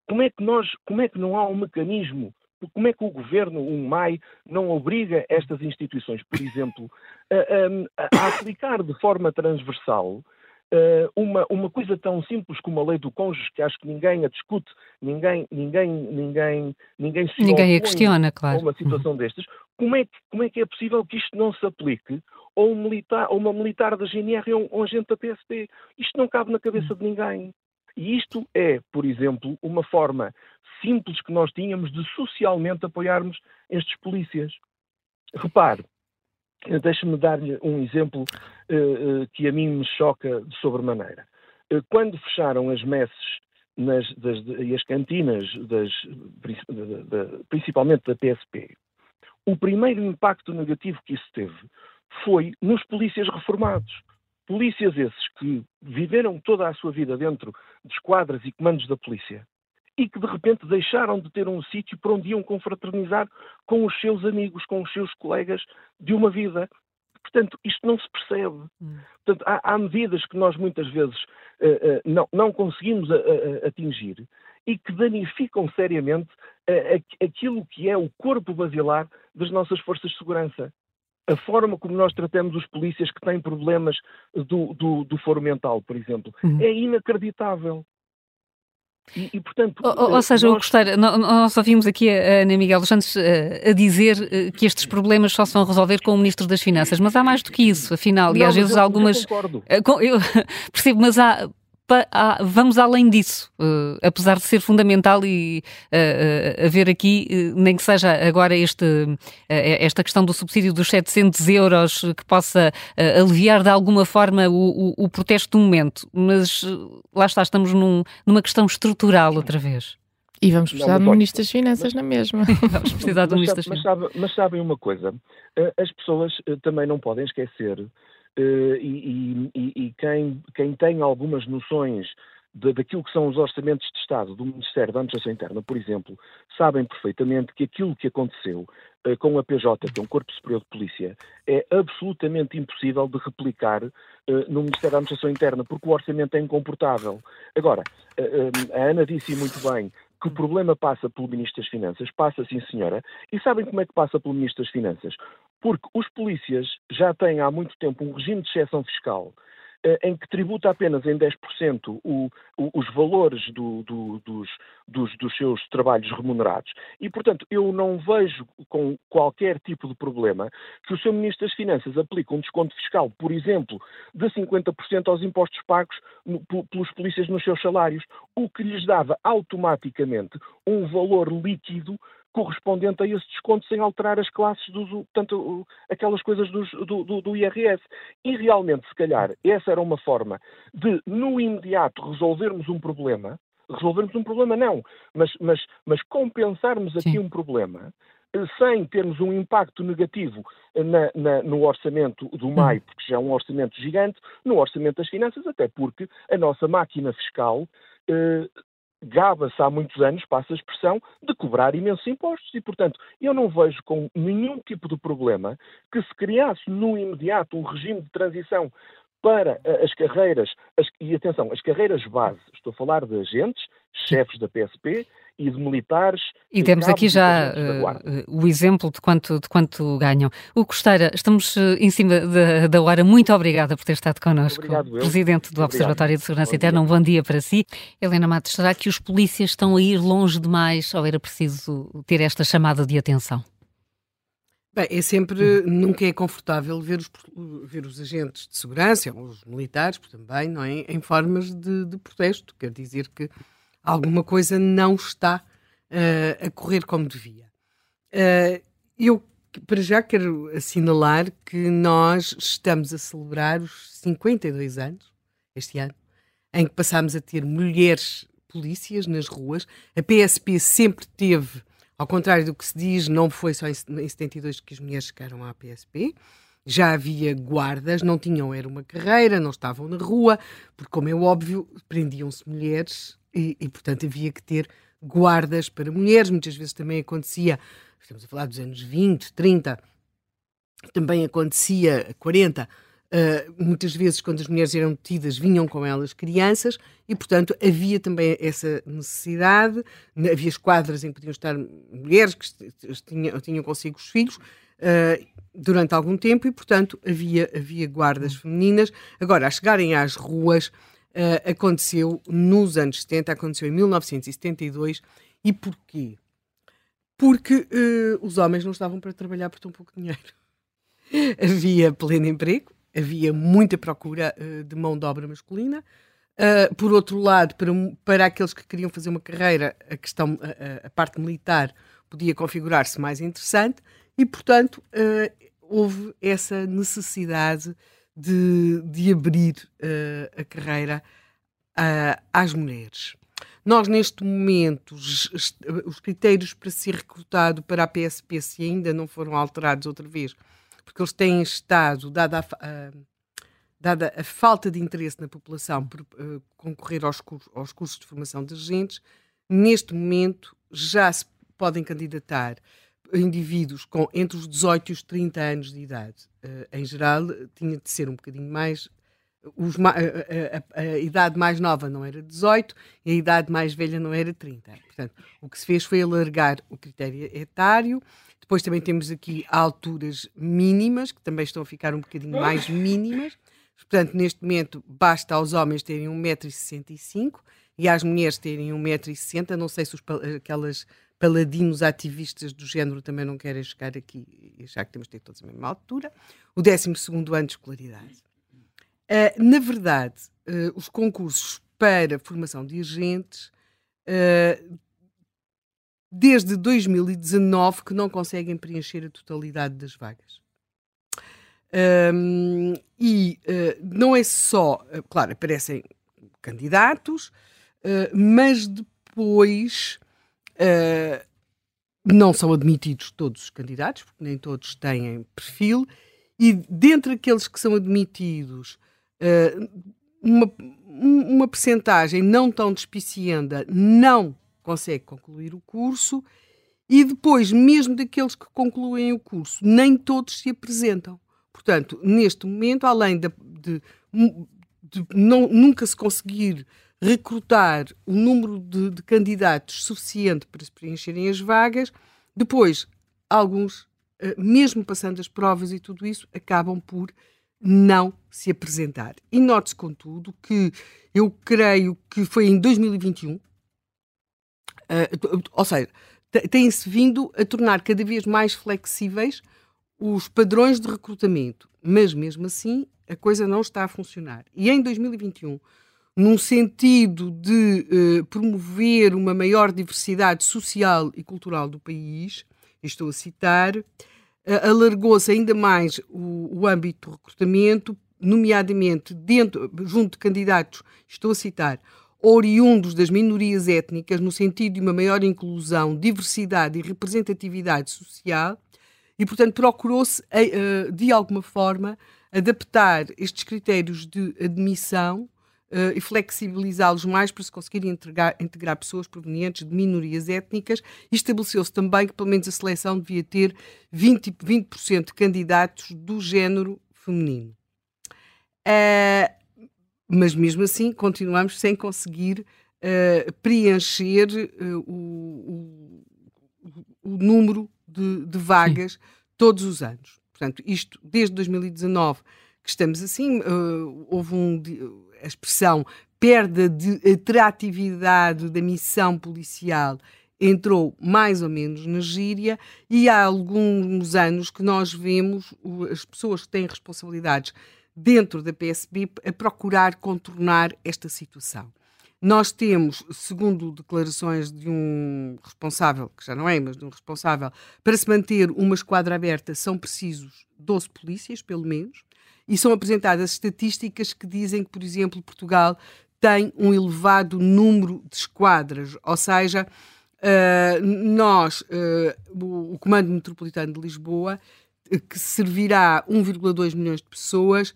como é que nós, como é que não há um mecanismo, como é que o governo, um MAI, não obriga estas instituições, por exemplo, a, a, a aplicar de forma transversal uma, uma coisa tão simples como a lei do cônjuge, que acho que ninguém a discute, ninguém, ninguém, ninguém, ninguém se ninguém a questiona, claro. uma situação uhum. destas, como é, que, como é que é possível que isto não se aplique a um militar, a uma militar da GNR ou um, um agente da PSP? Isto não cabe na cabeça de ninguém. E isto é, por exemplo, uma forma simples que nós tínhamos de socialmente apoiarmos estes polícias. Repare, Deixe-me dar-lhe um exemplo uh, que a mim me choca de sobremaneira. Uh, quando fecharam as messes nas, das, e as cantinas, das, principalmente da PSP, o primeiro impacto negativo que isso teve foi nos polícias reformados. Polícias esses que viveram toda a sua vida dentro de esquadras e comandos da polícia e que de repente deixaram de ter um sítio para onde iam confraternizar com os seus amigos, com os seus colegas de uma vida. Portanto, isto não se percebe. Hum. Portanto, há, há, medidas que nós muitas vezes uh, uh, não, não, conseguimos uh, atingir e que danificam seriamente aquilo que é o corpo basilar das nossas forças de segurança. A forma como nós tratamos os polícias que têm problemas do, do, do foro mental, por exemplo, uhum. é inacreditável. E, e, portanto, ou, ou seja, nós... eu gostaria, nós ouvimos aqui a Ana Miguel dos Santos a, a dizer eh, que estes problemas só se vão resolver com o Ministro das Finanças, mas há mais do que isso, afinal, não, e às vezes eu, algumas. Eu, eh, eu percebo, mas há vamos além disso, uh, apesar de ser fundamental e uh, haver aqui, uh, nem que seja agora este, esta questão do subsídio dos 700 euros que possa aliviar de alguma forma o, o, o, protesto do momento, mas lá está, estamos num, numa questão estrutural outra vez. E vamos precisar não, de Ministro das Finanças mas, na mesma. vamos precisar de Ministro das Finanças. Mas, sabem uma coisa, as pessoas também não podem esquecer e, e, e quem, quem, tem algumas noções daquilo que são os orçamentos de Estado do Ministério da Administração Interna, por exemplo, sabem perfeitamente que aquilo que aconteceu uh, com a PJ, que é um Corpo Superior de Polícia, é absolutamente impossível de replicar uh, no Ministério da Administração Interna, porque o orçamento é incomportável. Agora, a Ana disse muito bem que o problema passa pelo Ministro das Finanças, passa sim senhora, e sabem como é que passa pelo Ministro das Finanças? Porque os polícias já têm há muito tempo um regime de exceção fiscal eh, em que tributa apenas em 10% o, o, os valores do, do, dos, dos, dos, seus trabalhos remunerados. E, portanto, eu não vejo com qualquer tipo de problema que o seu Ministro das Finanças aplique um desconto fiscal, por exemplo, de 50% aos impostos pagos pelos polícias nos seus salários, o que lhes dava automaticamente um valor líquido correspondente a esse desconto sem alterar as classes, dos, portanto, aquelas coisas dos, do, do, do, IRS. E realmente, se calhar, essa era uma forma de, no imediato, resolvermos um problema. Resolvermos um problema, não, mas, mas, mas compensarmos Sim. aqui um problema eh, sem termos um impacto negativo na, na, no orçamento do MAI, porque já é um orçamento gigante, no orçamento das finanças, até porque a nossa máquina fiscal eh, gaba-se há muitos anos, passa a expressão, de cobrar imensos impostos. E, portanto, eu não vejo com nenhum tipo de problema que se criasse no imediato um regime de transição para eh, as carreiras, as, e atenção, as carreiras base, estou a falar de agentes, chefes da PSP e de militares. E temos aqui já uh, o exemplo de quanto, de quanto ganham. O Costeira, estamos uh, em cima da, da hora. Muito obrigada por ter estado connosco. Obrigado, Presidente do Observatório de Segurança Interna, um bom dia para si. Helena Matos, será que os polícias estão a ir longe demais ou era preciso ter esta chamada de atenção? Bem, é sempre, nunca é confortável ver os, ver os agentes de segurança, os militares também, não é? Em formas de, de protesto. Quer dizer que alguma coisa não está uh, a correr como devia. Uh, eu, para já, quero assinalar que nós estamos a celebrar os 52 anos, este ano, em que passámos a ter mulheres polícias nas ruas. A PSP sempre teve, ao contrário do que se diz, não foi só em 72 que as mulheres chegaram à PSP já havia guardas, não tinham era uma carreira, não estavam na rua, porque, como é óbvio, prendiam-se mulheres e, e, portanto, havia que ter guardas para mulheres. Muitas vezes também acontecia, estamos a falar dos anos 20, 30, também acontecia 40. Uh, muitas vezes, quando as mulheres eram detidas, vinham com elas crianças e, portanto, havia também essa necessidade. Havia esquadras em que podiam estar mulheres que tinham, tinham consigo os filhos. Uh, durante algum tempo e, portanto, havia, havia guardas femininas. Agora, a chegarem às ruas, uh, aconteceu nos anos 70, aconteceu em 1972. E porquê? Porque uh, os homens não estavam para trabalhar por tão pouco dinheiro. havia pleno emprego, havia muita procura uh, de mão de obra masculina. Uh, por outro lado, para, para aqueles que queriam fazer uma carreira, a questão, a, a parte militar podia configurar-se mais interessante e, portanto, uh, houve essa necessidade de, de abrir a carreira às mulheres. Nós, neste momento, os, os, critérios para ser recrutado para a PSP, se ainda não foram alterados outra vez, porque eles têm estado, dada a, dada a falta de interesse na população por uh, concorrer aos, aos cursos de formação de agentes, neste momento já se podem candidatar indivíduos com entre os 18 e os 30 anos de idade. Uh, em geral, tinha de ser um bocadinho mais. Os, a, a, a, a, idade mais nova não era 18 e a idade mais velha não era 30. Portanto, o que se fez foi alargar o critério etário. Depois também temos aqui alturas mínimas, que também estão a ficar um bocadinho mais mínimas. Portanto, neste momento, basta aos homens terem 1,65m e às mulheres terem 1,60m. Não sei se os, aquelas paladinos ativistas do género também não querem chegar aqui, já que temos de ter todos a mesma altura. O 12 ano de escolaridade. Uh, na verdade, uh, os concursos para formação de agentes, uh, desde 2019, que não conseguem preencher a totalidade das vagas. Um, e não é só, claro, aparecem candidatos, mas depois Uh, não são admitidos todos os candidatos, porque nem todos têm perfil, e dentre aqueles que são admitidos, uh, uma, uma percentagem não tão despicienda não consegue concluir o curso, e depois, mesmo daqueles que concluem o curso, nem todos se apresentam. Portanto, neste momento, além de, de, de não, nunca se conseguir recrutar o número de, de candidatos suficiente para se preencherem as vagas. Depois, alguns, eh, mesmo passando as provas e tudo isso, acabam por não se apresentar. E note-se, contudo, que eu creio que foi em 2021, uh, ou seja, têm-se vindo a tornar cada vez mais flexíveis os padrões de recrutamento, mas mesmo assim a coisa não está a funcionar. E em 2021, num sentido de uh, promover uma maior diversidade social e cultural do país, estou a citar, uh, alargou-se ainda mais o, o âmbito do recrutamento, nomeadamente dentro, junto de candidatos, estou a citar, oriundos das minorias étnicas, no sentido de uma maior inclusão, diversidade e representatividade social, e, portanto, procurou-se, eh, de alguma forma, adaptar estes critérios de admissão Uh, e flexibilizá-los mais para se conseguir integrar, integrar, pessoas provenientes de minorias étnicas e estabeleceu-se também que pelo menos a seleção devia ter 20%, 20 de candidatos do género feminino. Uh, mas mesmo assim continuamos sem conseguir uh, preencher o, o, o, número de, de vagas Sim. todos os anos. Portanto, isto desde 2019 que estamos assim, uh, houve um, a expressão perda de atratividade da missão policial entrou mais ou menos na gíria e há alguns anos que nós vemos as pessoas que têm responsabilidades dentro da PSB a procurar contornar esta situação. Nós temos, segundo declarações de um responsável, que já não é, mas de um responsável, para se manter uma esquadra aberta são precisos 12 polícias, pelo menos, e são apresentadas estatísticas que dizem que, por exemplo, Portugal tem um elevado número de esquadras, ou seja, uh, nós, o, o Comando Metropolitano de Lisboa, que servirá 1,2 milhões de pessoas,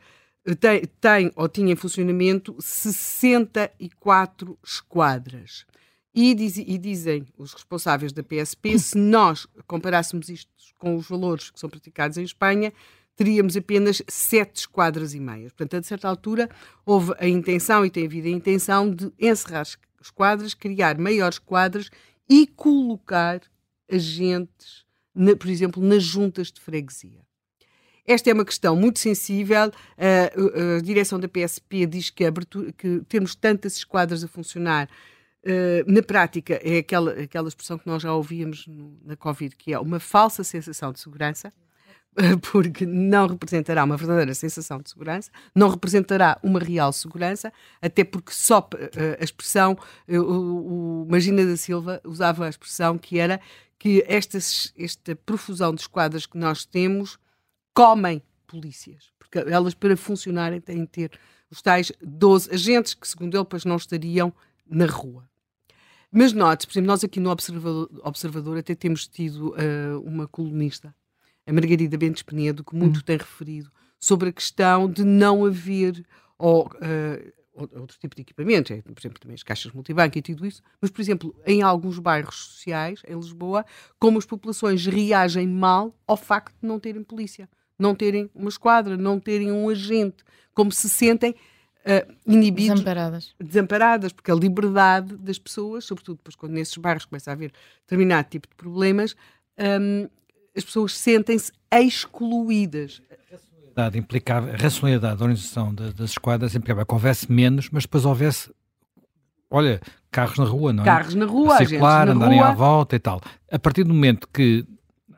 tem, tem ou tinha em funcionamento 64 esquadras. E, diz, e, dizem os responsáveis da PSP, se nós comparássemos isto com os valores que são praticados em Espanha, teríamos apenas sete esquadras e meias. Portanto, a certa altura, houve a intenção, e tem havido a intenção, de encerrar esquadras, criar maiores esquadras e colocar agentes, na, por exemplo, nas juntas de freguesia. Esta é uma questão muito sensível. A, direção da PSP diz que, abertura, que termos tantas esquadras a funcionar Uh, na prática, é aquela, aquela expressão que nós já ouvíamos na Covid, que é uma falsa sensação de segurança, porque não representará uma verdadeira sensação de segurança, não representará uma real segurança, até porque só uh, a expressão, o, o Magina da Silva usava a expressão que era que estas, esta profusão de esquadras que nós temos comem polícias, porque elas para funcionarem têm de ter os tais 12 agentes que, segundo ele, depois não estariam na rua. Mas note, por exemplo, nós aqui no Observador, Observador até temos tido uh, uma colunista, a Margarida Bentes Penedo, que muito hum. tem referido sobre a questão de não haver ou, uh, outro tipo de equipamento, é, por exemplo, também as caixas multibanco e tudo isso, mas, por exemplo, em alguns bairros sociais, em Lisboa, como as populações reagem mal ao facto de não terem polícia não terem uma esquadra, não terem um agente, como se sentem uh, inibidos. Desamparadas. Desamparadas, porque a liberdade das pessoas, sobretudo depois quando nesses bairros começa a haver determinado tipo de problemas, um, as pessoas sentem-se excluídas. A implicava, a racionalidade da organização das, das esquadras implicava que houvesse menos, mas depois houvesse olha, carros na rua, não é? Carros na rua, circular, andarem rua. à volta e tal. A partir do momento que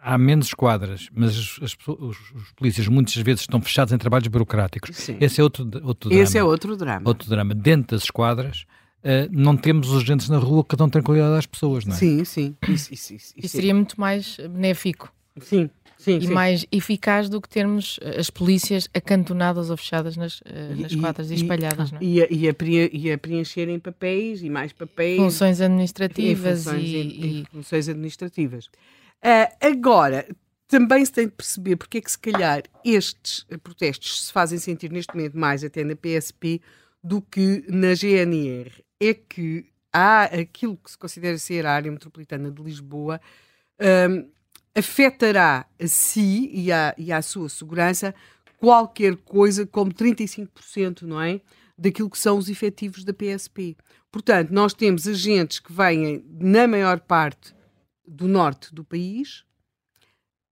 há menos esquadras, mas as, as, os, os, polícias muitas vezes estão fechados em trabalhos burocráticos. Sim. Esse é outro, outro drama. Esse é outro drama. Outro drama. Dentro das esquadras, uh, não temos os agentes na rua que dão tranquilidade às pessoas, não é? Sim, sim. Isso, isso, isso, isso seria muito mais benéfico. Sim. Sim, e sim. mais eficaz do que termos eh, as polícias acantonadas ou fechadas nas, uh, nas quadras e, e espalhadas. E, não é? e, a, e, a, e a preencherem papéis e mais papéis. Funções administrativas. Funções, e, funções administrativas. Uh, agora, também se tem de perceber porque é que, se calhar, estes protestos se fazem sentir neste momento mais até na PSP do que na GNR. É que há aquilo que se considera ser a área metropolitana de Lisboa, um, afetará a si e à, e à sua segurança qualquer coisa como 35%, não é? Daquilo que são os efetivos da PSP. Portanto, nós temos agentes que vêm, na maior parte, do norte do país,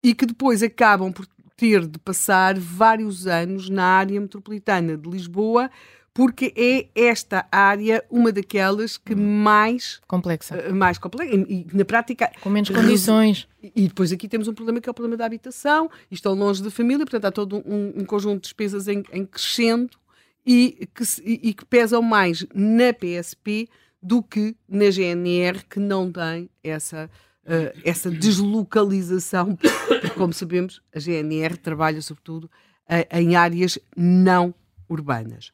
e que depois acabam por ter de passar vários anos na área metropolitana de Lisboa, porque é esta área uma daquelas que mais complexa, uh, mais complexa e, e, na prática com menos condições. E, depois aqui temos um problema que é o problema da habitação, e estão longe da família, portanto há todo um, um conjunto de despesas em, em crescendo e que, e que pesam mais na PSP do que na GNR, que não tem essa uh, essa deslocalização, porque, como sabemos, a GNR trabalha sobretudo uh, em áreas não urbanas.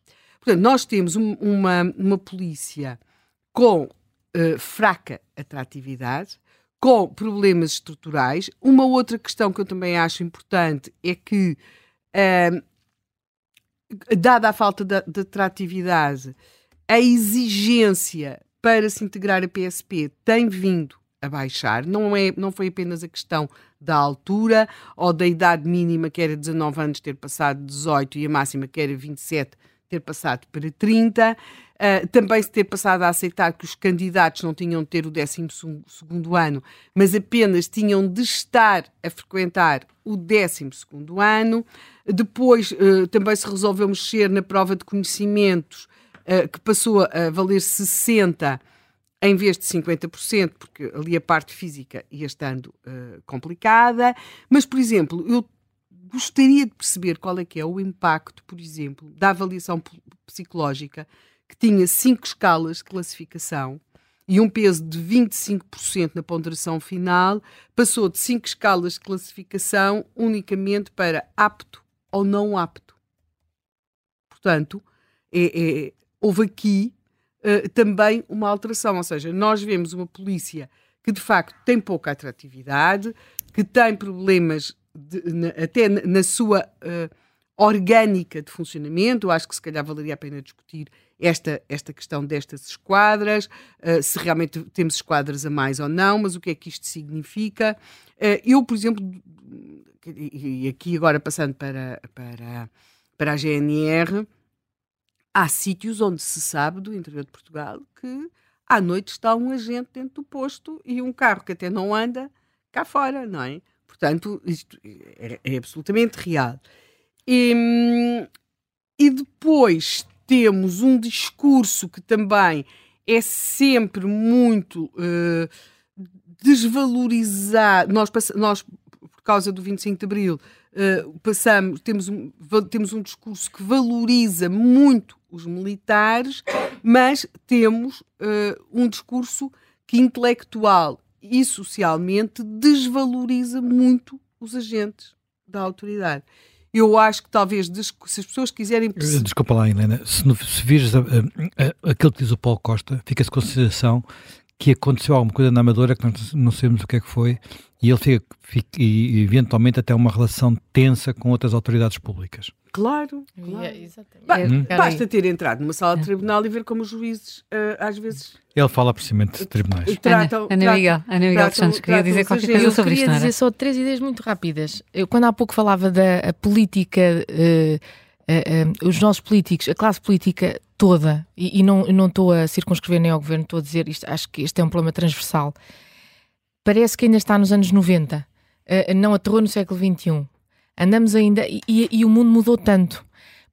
Portanto, nós temos um, uma, uma polícia com uh, fraca atratividade, com problemas estruturais. Uma outra questão que eu também acho importante é que, dada a falta de, de atratividade, a exigência para se integrar a PSP tem vindo a baixar. Não, é, não foi apenas a questão da altura ou da idade mínima, que era 19 anos, ter passado 18 e a máxima, que era 27, ter passado para 30. Uh, ah, também se ter passado a aceitar que os candidatos não tinham de ter o 12 ano, mas apenas tinham de estar a frequentar o 12 ano. Depois uh, também se resolveu mexer na prova de conhecimentos, uh, que passou a valer 60 em vez de 50%, porque ali a parte física ia estando complicada. Mas, por exemplo, eu gostaria de perceber qual é que é o impacto, por exemplo, da avaliação psicológica, que tinha cinco escalas de classificação e um peso de 25% na ponderação final, passou de cinco escalas de classificação unicamente para apto ou não apto. Portanto, é, é, houve aqui uh, também uma alteração. Ou seja, nós vemos uma polícia que de facto tem pouca atratividade, que tem problemas de, na, até na, na sua uh, orgânica de funcionamento. Acho que se calhar valeria a pena discutir esta, esta questão destas esquadras, uh, se realmente temos esquadras a mais ou não, mas o que é que isto significa. Uh, eu, por exemplo, e aqui agora passando para, para, para a GNR, há sítios onde se sabe do interior de Portugal que à noite está um agente dentro do posto e um carro que até não anda cá fora, não é? Portanto, isto é, é absolutamente real. E, e depois temos um discurso que também é sempre muito uh, desvalorizado. Nós, nós, por causa do 25 de Abril, uh, passamos, temos um, temos um discurso que valoriza muito os militares, mas temos uh, um discurso que intelectual e socialmente desvaloriza muito os agentes da autoridade. Eu acho que talvez, se as pessoas quiserem... Desculpa lá, Helena, se, se vires a, a, a, aquilo que diz o Paulo Costa, fica-se com a sensação que aconteceu alguma coisa na Amadora que nós não sabemos o que é que foi e ele fica, fica e eventualmente até uma relação tensa com outras autoridades públicas. Claro, claro. Yeah, hum? Basta ter entrado numa sala de tribunal e ver como os juízes uh, às vezes. Ele fala cima de tribunais. Tratam, Ana, Ana Miguel, Ana Miguel Santos queria dizer qualquer coisa sobre isto. Eu queria dizer só três ideias muito rápidas. Eu, quando há pouco falava da política. Uh, Uh, uh, os nossos políticos, a classe política toda, e, e não estou a circunscrever nem ao governo, estou a dizer isto, acho que este é um problema transversal. Parece que ainda está nos anos 90, uh, eh, não aterrou no século XXI. Andamos ainda, e, e o mundo mudou tanto.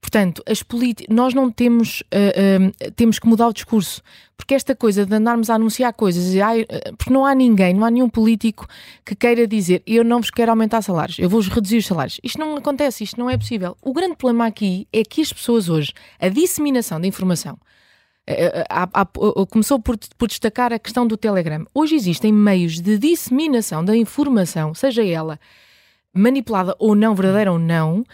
Portanto, as nós não temos, uh, uh, temos que mudar o discurso, porque esta coisa de andarmos a anunciar coisas, uh, porque não há ninguém, não há nenhum político que queira dizer eu não vos quero aumentar salários, eu vou-vos reduzir os salários. Isto não acontece, isto não é possível. O grande problema aqui é que as pessoas hoje, a disseminação da informação, começou por, por destacar a questão do Telegram. Hoje existem meios de disseminação da informação, seja ela manipulada ou não, verdadeira ou não,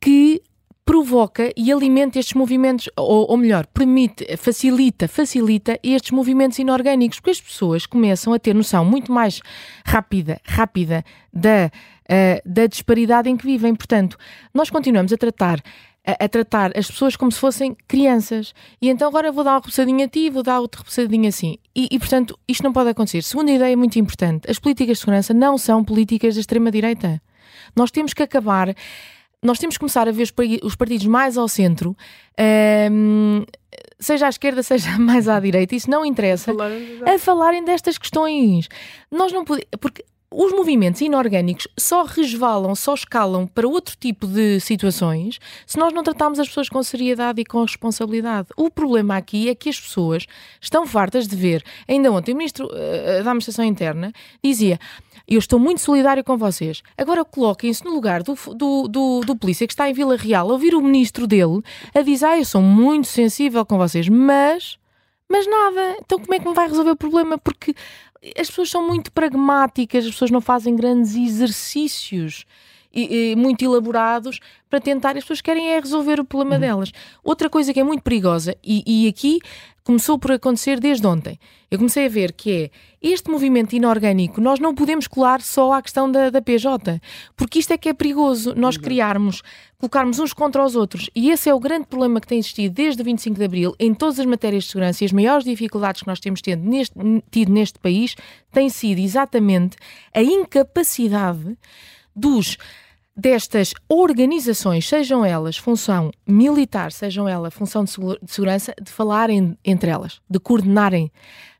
que provoca e alimenta estes movimentos, ou, ou, melhor, permite, facilita, facilita estes movimentos inorgânicos, porque as pessoas começam a ter noção muito mais rápida, rápida da, uh, da disparidade em que vivem. Portanto, nós continuamos a tratar a, a, tratar as pessoas como se fossem crianças. E então agora vou dar uma repousadinha a ti, vou dar outra repousadinha assim. E, e, portanto, isto não pode acontecer. Segunda ideia muito importante: as políticas de segurança não são políticas da extrema-direita. Nós temos que acabar nós temos que começar a ver os partidos mais ao centro, um, seja à esquerda, seja mais à direita, isso não interessa, a falarem destas questões. Nós não podemos. Porque os movimentos inorgânicos só resvalam, só escalam para outro tipo de situações se nós não tratarmos as pessoas com seriedade e com responsabilidade. O problema aqui é que as pessoas estão fartas de ver. Ainda ontem o Ministro uh, da Administração Interna dizia eu estou muito solidário com vocês. Agora coloquem-se no lugar do, do, do, do, polícia que está em Vila Real a ouvir o ministro dele a dizer: Ah, eu sou muito sensível com vocês, mas. Mas nada. Então como é que me vai resolver o problema? Porque as pessoas são muito pragmáticas, as pessoas não fazem grandes exercícios e, e, muito elaborados para tentar. As pessoas querem é resolver o problema uhum. delas. Outra coisa que é muito perigosa, e, e aqui começou por acontecer desde ontem. Eu comecei a ver que é este movimento inorgânico, nós não podemos colar só à questão da, da PJ, porque isto é que é perigoso, nós criarmos, colocarmos uns contra os outros. E esse é o grande problema que tem existido desde o 25 de Abril em todas as matérias de segurança e as maiores dificuldades que nós temos tido neste, tido neste país tem sido exatamente a incapacidade dos destas organizações, sejam elas função militar, sejam elas função de segurança, de falarem entre elas, de coordenarem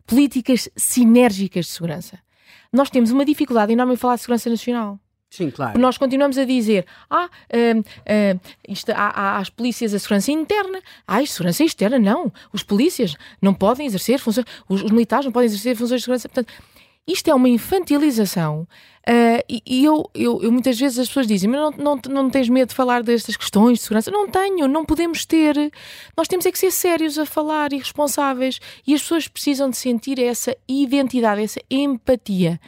políticas sinérgicas de segurança. Nós temos uma dificuldade enorme em falar de segurança nacional. Sim, claro. Nós continuamos a dizer, ah, uh, uh, isto, há, há, as polícias a segurança interna, há a segurança externa, não. Os polícias não podem exercer funções, os, os militares não podem exercer funções de segurança. Portanto, isto é uma infantilização Uh, e, e eu, eu, eu, muitas vezes as pessoas dizem, mas não, não, não tens medo de falar destas questões de segurança? Não tenho, não podemos ter. Nós temos é que ser sérios a falar e responsáveis. E as pessoas precisam de sentir essa identidade, essa empatia.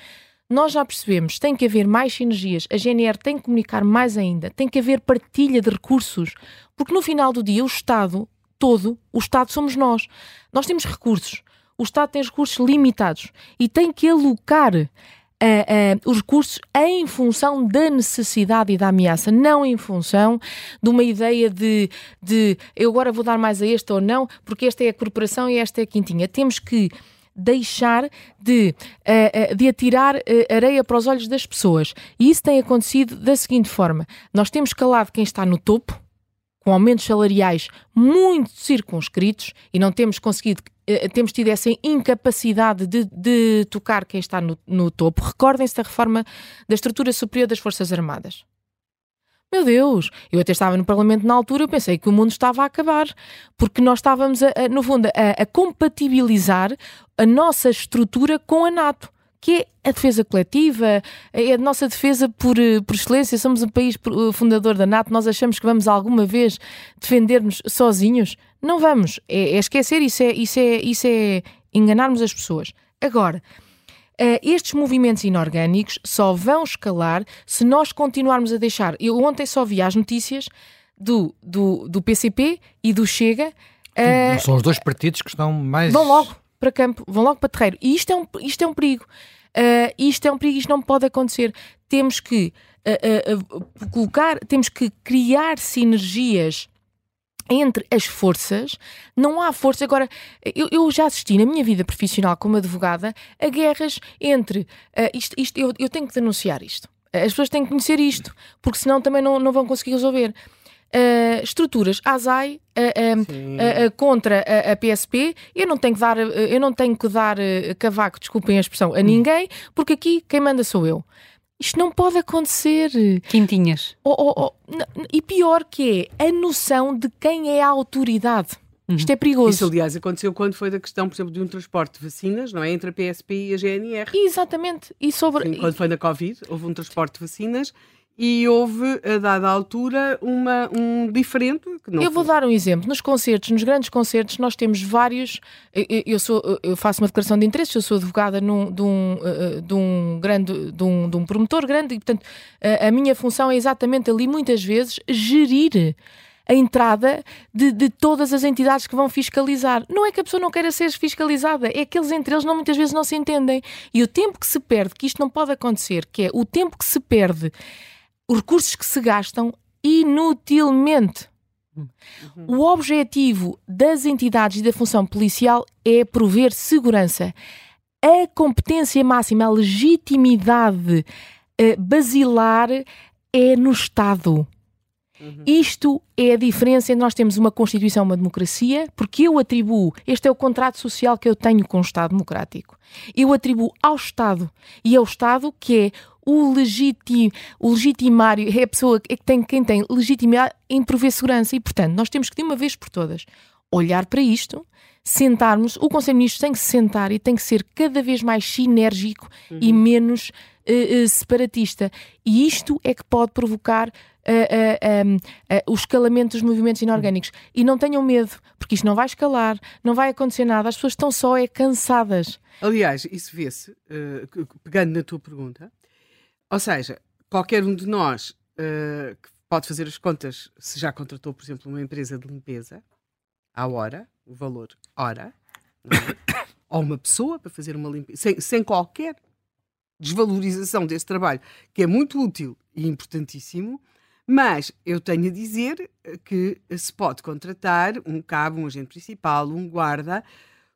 Nós já percebemos, tem que haver mais sinergias, a GNR tem que comunicar mais ainda, tem que haver partilha de recursos, porque no final do dia o Estado todo, o Estado somos nós. Nós temos recursos, o Estado tem recursos limitados e tem que alocar uh, uh, os recursos em função da necessidade e da ameaça, não em função de uma ideia de, de eu agora vou dar mais a este ou não, porque esta é a corporação e esta é a quintinha. Temos que deixar de, uh, de atirar areia para os olhos das pessoas. E isso tem acontecido da seguinte forma: nós temos calado quem está no topo, com aumentos salariais muito circunscritos, e não temos conseguido eh, temos tido essa incapacidade de, de tocar quem está no, no topo. Recordem-se da reforma da estrutura superior das Forças Armadas. Meu Deus, eu até estava no Parlamento na altura, eu pensei que o mundo estava a acabar, porque nós estávamos, a, a, no fundo, a, a compatibilizar a nossa estrutura com a NATO que é a defesa coletiva, é a nossa defesa por, eh, por excelência. Somos um país eh, fundador da NATO, nós achamos que vamos alguma vez defender-nos sozinhos? Não vamos. É, é esquecer, isso é, isso, é, isso é enganarmos as pessoas. Agora, Uh, estes movimentos inorgânicos só vão escalar se nós continuarmos a deixar. Eu ontem só vi as notícias do, do, do PCP e do Chega. Uh, São os dois partidos que estão mais. Vão logo para campo, vão logo para terreiro. E isto é um, isto é um perigo. Uh, isto é um perigo, isto não pode acontecer. Temos que uh, colocar, temos que criar sinergias entre as forças, não há força. Agora, eu, eu, já assisti na minha vida profissional como advogada a guerras entre. Uh, isto, isto eu, eu, tenho que denunciar isto. As pessoas têm que conhecer isto, porque senão também não, não vão conseguir resolver. Uh, estruturas ASAI uh, uh, contra a, a, PSP, eu não tenho que dar, eu não tenho que dar cavaco, desculpem a expressão, a hum. ninguém, porque aqui quem manda sou eu. Isto não pode acontecer. Quintinhas. Oh, oh, oh. E pior que é a noção de quem é a autoridade. Uhum. Isto é perigoso. Isso, aliás, aconteceu quando foi da questão, por exemplo, de um transporte de vacinas, não é? Entre a PSP e a GNR. Exatamente. E sobre... Sim, quando foi na Covid, houve um transporte de vacinas e houve, a dada altura, uma, um diferente. eu foi. vou dar um exemplo. Nos concertos, nos grandes concertos, nós temos vários. Eu, sou, eu faço uma declaração de interesses, eu sou advogada num, de, um, eh, eh, de, um grande, de, um, de um promotor grande, e, portanto, a, a minha função é exatamente ali, muitas vezes, gerir a entrada de, de, todas as entidades que vão fiscalizar. Não é que a pessoa não queira ser fiscalizada, é que eles entre eles não, muitas vezes não se entendem. E o tempo que se perde, que isto não pode acontecer, que é o tempo que se perde os recursos que se gastam inutilmente. Uhum. O objetivo das entidades e da função policial é prover segurança. A competência máxima, a legitimidade uh, basilar é no Estado. Uhum. Isto é a diferença entre nós temos uma Constituição, uma democracia, porque eu atribuo, este é o contrato social que eu tenho com o Estado democrático. Eu atribuo ao Estado e é o Estado que é o, legitim, o legitimário, é a pessoa que tem, quem tem legitimidade em prover segurança. E, portanto, nós temos que, de uma vez por todas, olhar para isto, sentarmos. O Conselho de Ministros tem que se sentar e tem que ser cada vez mais sinérgico uhum. e menos uh, uh, separatista. E isto é que pode provocar uh, o escalamento dos movimentos inorgânicos. E não tenham medo, porque isto não vai escalar, não vai acontecer nada, as pessoas estão só é cansadas. Aliás, isso vê-se, pegando na tua pergunta, ou seja, qualquer um de nós uh, que pode fazer as contas, se já contratou, por exemplo, uma empresa de limpeza, à hora, o valor hora, é? ou uma pessoa para fazer uma limpeza, sem, sem qualquer desvalorização desse trabalho, que é muito útil e importantíssimo, mas eu tenho a dizer que se pode contratar um cabo, um agente principal, um guarda,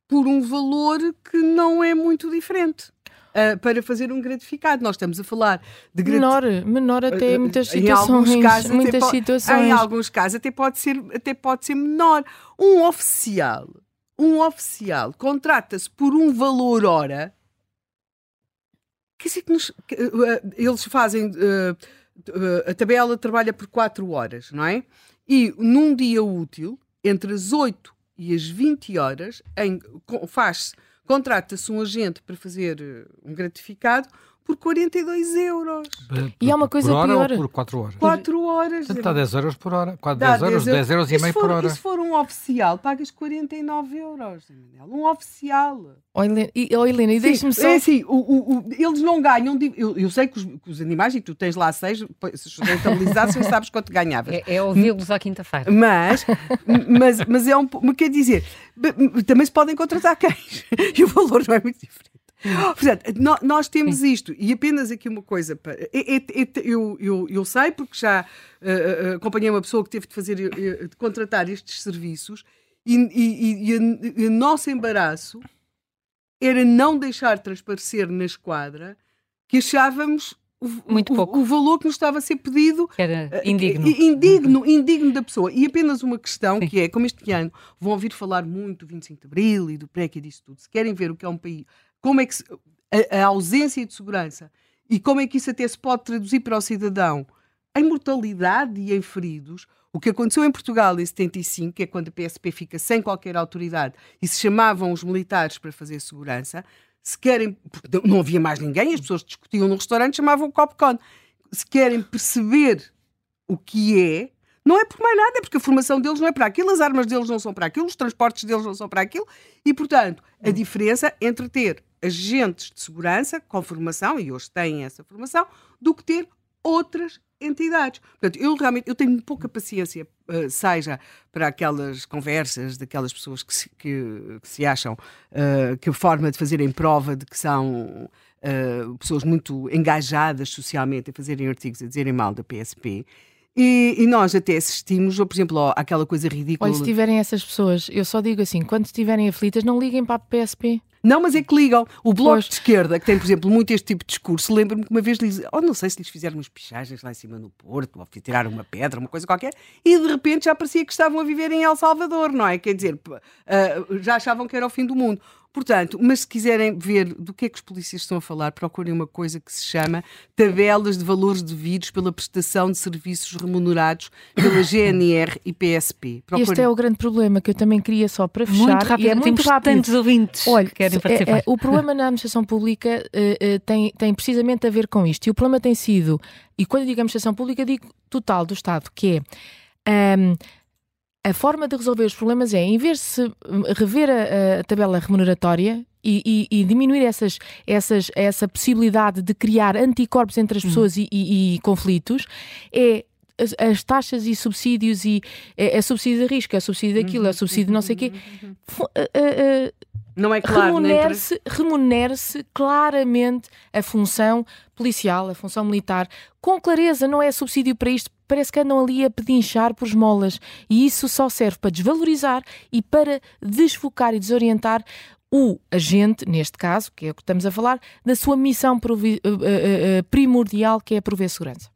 por um valor que não é muito diferente uh, para fazer um gratificado. Nós estamos a falar de menor, menor até em muitas situações. Em casos, muitas situações. Em alguns casos até pode ser, até pode ser menor. Um oficial, um oficial contrata-se por um valor hora. Quer dizer que, nos, que uh, eles fazem uh, a tabela trabalha por 4 horas, não é? E num dia útil, entre as 8 e as 20 horas, faz-se contrata-se um agente para fazer eh, um gratificado por 42 euros. Por, e há uma coisa por hora pior. Ou por 4 horas? 4 horas. Portanto, dá 10 euros por hora. 4, 10, 10 euros, 10 euros e meio por hora. E se for um oficial, pagas 49 euros, Um oficial. Oh, Helena, e, oh, Helena, e deixe-me só... É assim, o, o, o, eles não ganham... Eu, eu sei que os, que os, animais, e tu tens lá seis, se rentabilizassem, sabes quanto ganhavas. É, é ouvi-los à quinta-feira. Mas, mas, mas é um... Quer dizer, também se podem contratar cães. E o valor não é muito diferente. Portanto, nós temos Sim. isto, e apenas aqui uma coisa. Para, é, é, é, eu, eu, eu sei, porque já uh, acompanhei uma pessoa que teve de fazer, uh, de contratar estes serviços, e, e, e, o nosso embaraço era não deixar transparecer na esquadra que achávamos o, Muito pouco. O, o, valor que nos estava a ser pedido que era indigno. Uh, indigno, indigno da pessoa. E apenas uma questão Sim. que é, como este ano vão ouvir falar muito do 25 de Abril e do PREC e disso tudo, se querem ver o que é um país, como é que se, a, a, ausência de segurança e como é que isso até se pode traduzir para o cidadão em mortalidade e em feridos. O que aconteceu em Portugal em 75, que é quando a PSP fica sem qualquer autoridade e se chamavam os militares para fazer segurança, se querem, não havia mais ninguém, as pessoas discutiam no restaurante, chamavam o Copcon. Se querem perceber o que é, não é por mais nada, é porque a formação deles não é para aquilo, as armas deles não são para aquilo, os transportes deles não são para aquilo, e portanto, a diferença entre ter agentes de segurança com formação, e hoje têm essa formação, do que ter outras entidades. Portanto, eu realmente eu tenho pouca paciência, uh, seja para aquelas conversas daquelas pessoas que se, que, que se acham uh, que a forma de fazerem prova de que são uh, pessoas muito engajadas socialmente a fazerem artigos a dizerem mal da PSP. E, e, nós até assistimos, por exemplo, àquela coisa ridícula. Olha, se tiverem essas pessoas, eu só digo assim: quando estiverem aflitas, não liguem para a PSP. Não, mas é que ligam. O Bloco pois. de Esquerda, que tem, por exemplo, muito este tipo de discurso, lembro-me que uma vez lhes, oh, não sei se lhes fizeram umas pichagens lá em cima no Porto, ou tiraram uma pedra, uma coisa qualquer, e de repente já parecia que estavam a viver em El Salvador, não é? Quer dizer, uh, já achavam que era o fim do mundo. Portanto, mas se quiserem ver do que é que os polícias estão a falar, procurem uma coisa que se chama tabelas de valores devidos pela prestação de serviços remunerados pela GNR e PSP. Procurem. Este é o grande problema que eu também queria só para fechar. Muito rápido, e é muito rápido. tantos ouvintes Olha, querem participar. É, é, o problema na administração pública uh, uh, tem, tem precisamente a ver com isto. E o problema tem sido, e quando digo administração pública, digo total do Estado, que é. Um, a forma de resolver os problemas é, em vez de se hum, rever a, a tabela remuneratória e, e, e, diminuir essas, essas, essa possibilidade de criar anticorpos entre as uhum. pessoas uhum. e, e, conflitos, é as, as, taxas e subsídios e é, é subsídio de risco, é subsídio daquilo, é subsídio de não sei o quê. Uhum. Não é claro, remunere-se, entre... remunere-se claramente a função policial, a função militar, com clareza, não é subsídio para isto, parece que andam ali a pedinchar por esmolas. E isso só serve para desvalorizar e para desfocar e desorientar o agente, neste caso, que é o que estamos a falar, da sua missão eh, eh, eh, primordial, que é prover segurança.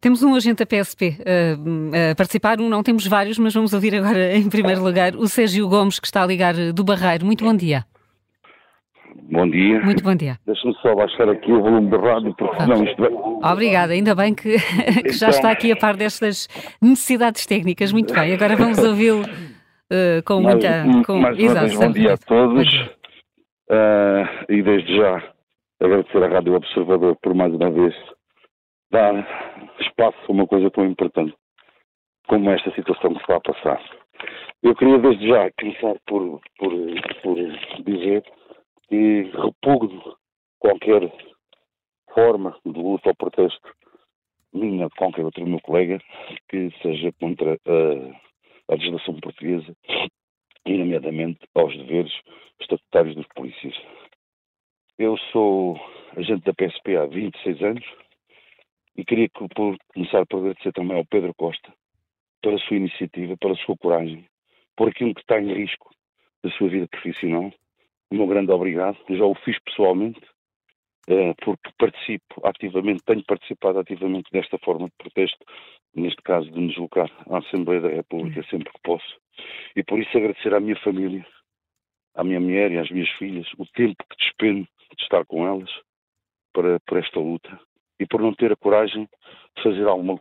Temos um agente da PSP uh, a participar, um não, temos vários, mas vamos ouvir agora em primeiro lugar o Sérgio Gomes, que está a ligar do Barreiro. Muito bom dia. Bom dia. Muito bom dia. Deixa-me só baixar aqui o volume da rádio, porque senão isto vai... Obrigada, ainda bem que, que já está aqui a par destas necessidades técnicas. Muito bem, agora vamos ouvi-lo uh, com mais, muita... Com... Mais uma vez, bom dia a todos. Uh, e desde já agradecer à Rádio Observador por mais uma vez dar espaço a uma coisa tão importante como esta situação que se está a passar. Eu queria desde já começar por, por, por dizer que repugno qualquer forma de luta ou protesto minha de qualquer outro meu colega que seja contra a, a legislação portuguesa e, nomeadamente, aos deveres estatutários dos polícias. Eu sou agente da PSP há 26 anos e queria por, começar por agradecer também ao Pedro Costa pela sua iniciativa, pela sua coragem, por aquilo que está em risco da sua vida profissional o meu grande obrigado. Já o fiz pessoalmente, eh, porque participo ativamente, tenho participado ativamente desta forma de protesto, neste caso de me deslocar à Assembleia da República sempre que posso. E por isso agradecer à minha família, à minha mulher e às minhas filhas, o tempo que despendo de estar com elas para, para esta luta e por não ter a coragem de fazer, alguma,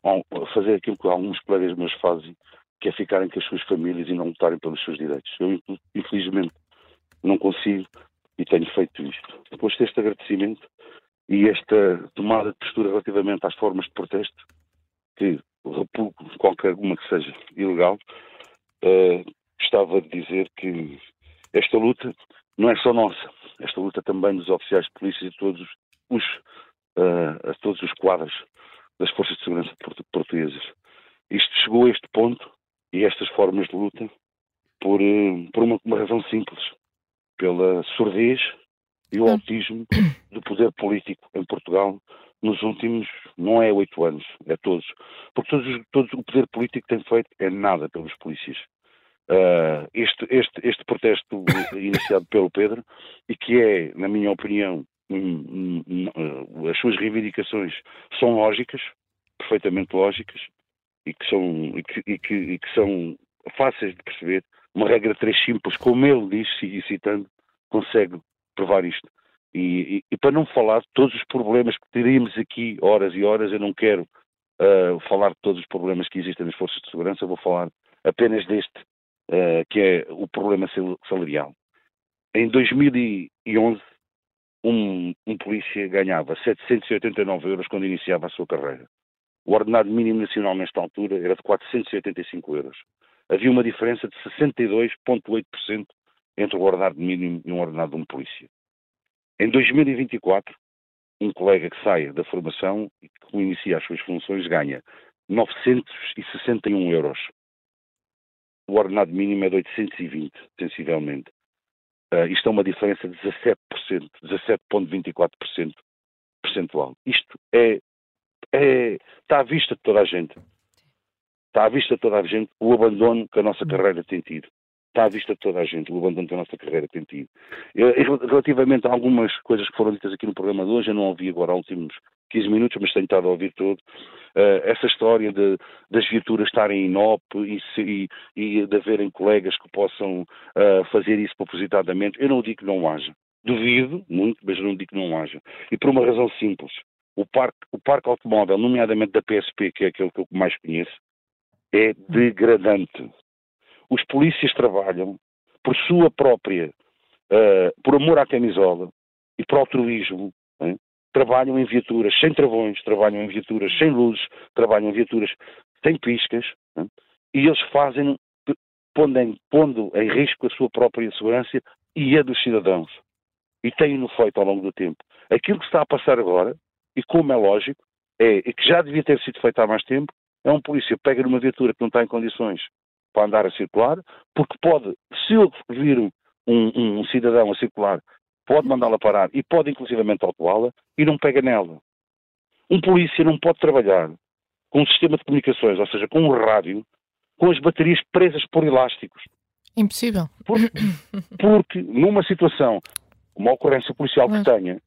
fazer aquilo que alguns colegas meus fazem, que é ficarem com as suas famílias e não lutarem pelos seus direitos. Eu, infelizmente, não consigo e tenho feito isto. Depois deste agradecimento e esta tomada de postura relativamente às formas de protesto, que repugo qualquer uma que seja ilegal, uh, gostava de dizer que esta luta não é só nossa, esta luta também dos oficiais de polícia e de todos os, uh, a todos os quadros das forças de segurança portuguesas. Isto chegou a este ponto e estas formas de luta por, uh, por uma, uma razão simples pela surdez e o hum. autismo do poder político em Portugal nos últimos, não é oito anos, é todos. Porque todos, todos, o poder político tem feito é nada pelos polícias. Uh, este, este, este protesto iniciado pelo Pedro, e que é, na minha opinião, um, as suas reivindicações são lógicas, perfeitamente lógicas, e que são, e que, e que, e que são fáceis de perceber, uma regra três simples, como ele diz, e citando, consegue provar isto. E, e, para não falar de todos os problemas que teríamos aqui horas e horas, eu não quero uh, falar de todos os problemas que existem nas forças de segurança, vou falar apenas deste, uh, que é o problema salarial. Em 2011, um, um polícia ganhava 789 euros quando iniciava a sua carreira. O ordenado mínimo nacional nesta altura era de 485 euros havia uma diferença de 62,8% entre o ordenado mínimo e um ordenado de um polícia. Em 2024, um colega que saia da formação e que inicia as suas funções ganha 961 euros. O ordenado mínimo é de 820, sensivelmente. Uh, isto é uma diferença de 17%, 17,24% percentual. Isto é, é, está à vista de toda a gente. Está à vista de toda a gente o abandono que a nossa carreira tem tido. Está à vista de toda a gente o abandono que a nossa carreira tem tido. Eu, relativamente a algumas coisas que foram ditas aqui no programa de hoje, eu não ouvi agora os últimos 15 minutos, mas tenho estado a ouvir todo. Uh, essa história de, das viaturas estarem em NOP e, se, e, e, de haverem colegas que possam uh, fazer isso propositadamente, eu não digo que não haja. Duvido muito, mas não digo que não haja. E por uma razão simples. O parque, o parque automóvel, nomeadamente da PSP, que é aquele que eu mais conheço, é degradante. Os polícias trabalham por sua própria, uh, por amor à camisola e por altruísmo, trabalham em viaturas sem travões, trabalham em viaturas sem luzes, trabalham em viaturas sem piscas, e eles fazem, pondo em, pondo em risco a sua própria segurança e a dos cidadãos. E têm-no feito ao longo do tempo. Aquilo que está a passar agora, e como é lógico, é, e que já devia ter sido feito há mais tempo, é um polícia pega numa viatura que não está em condições para andar a circular, porque pode, se eu vir um, um, um cidadão a circular, pode mandá-la parar e pode inclusivamente autuá-la e não pega nela. Um polícia não pode trabalhar com um sistema de comunicações, ou seja, com um rádio, com as baterias presas por elásticos. Impossível. Porque, porque numa situação, uma ocorrência policial que tenha,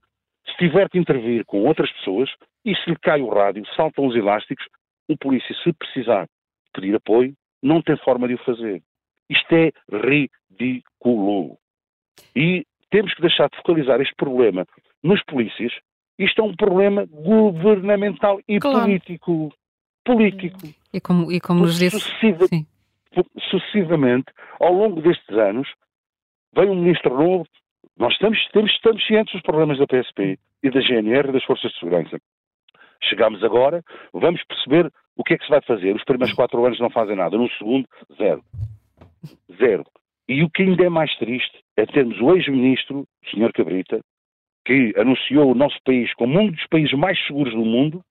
se tiver que intervir com outras pessoas, e se lhe cai o rádio, saltam os elásticos, um polícia, se precisar pedir apoio, não tem forma de o fazer. Isto é ridículo. E temos que deixar de focalizar este problema nos polícias. Isto é um problema governamental e claro. político. Político. E como, e como nos disse... Sucessiva, sucessivamente, ao longo destes anos, veio um ministro novo, nós estamos, estamos, estamos cientes dos problemas da PSP e da GNR e das Forças de Segurança. Chegamos agora, vamos perceber o que é que se vai fazer. Os primeiros quatro anos não fazem nada, no segundo, zero. Zero. E o que ainda é mais triste é termos o ex-ministro, o Sr. Cabrita, que anunciou o nosso país como um dos países mais seguros do mundo,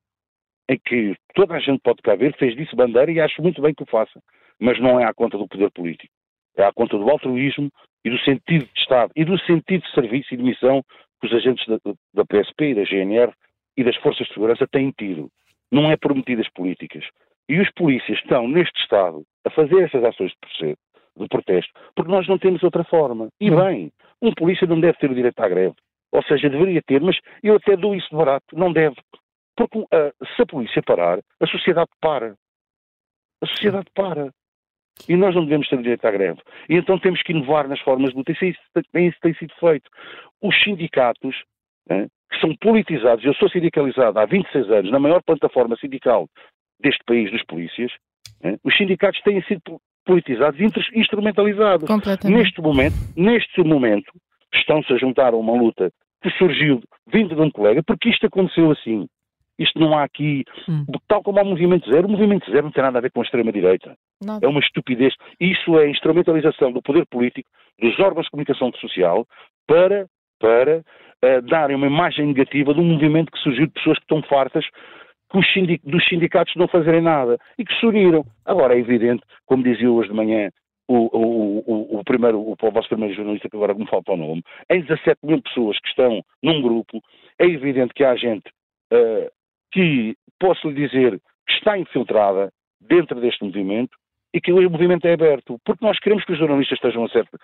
em que toda a gente pode cá ver, fez disso bandeira e acho muito bem que o faça. Mas não é à conta do poder político. É à conta do altruísmo e do sentido de Estado e do sentido de serviço e de missão que os agentes da, da PSP e da GNR e das forças de segurança têm tido. Não é por medidas políticas. E os polícias estão, neste Estado, a fazer essas ações de, protesto, porque nós não temos outra forma. E bem, um polícia não deve ter o direito à greve. Ou seja, deveria ter, mas eu até dou isso de barato. Não deve. Porque uh, se a polícia parar, a sociedade para. A sociedade para. E nós não devemos ter o direito à greve. E então temos que inovar nas formas de luta. Isso, isso, isso tem sido feito. Os sindicatos, né, que são politizados, eu sou sindicalizado há 26 anos na maior plataforma sindical deste país, dos polícias, né, os sindicatos têm sido politizados e instrumentalizados. Neste momento, neste momento, estão-se a juntar a uma luta que surgiu vindo de um colega, porque isto aconteceu assim. Isto não há aqui, hum. tal como há o Movimento Zero, o Movimento Zero não tem nada a ver com a extrema-direita. É uma estupidez. Isso é instrumentalização do poder político, dos órgãos de comunicação social, para, para uh, darem uma imagem negativa de um movimento que surgiu de pessoas que estão fartas sindic dos sindicatos não fazerem nada e que se uniram. Agora é evidente, como dizia hoje de manhã o, o, o, o, primeiro, o, o vosso primeiro jornalista, que agora me falta o nome, em 17 mil pessoas que estão num grupo, é evidente que há gente uh, que posso lhe dizer que está infiltrada dentro deste movimento e que o movimento é aberto, porque nós queremos que os jornalistas estejam a certo,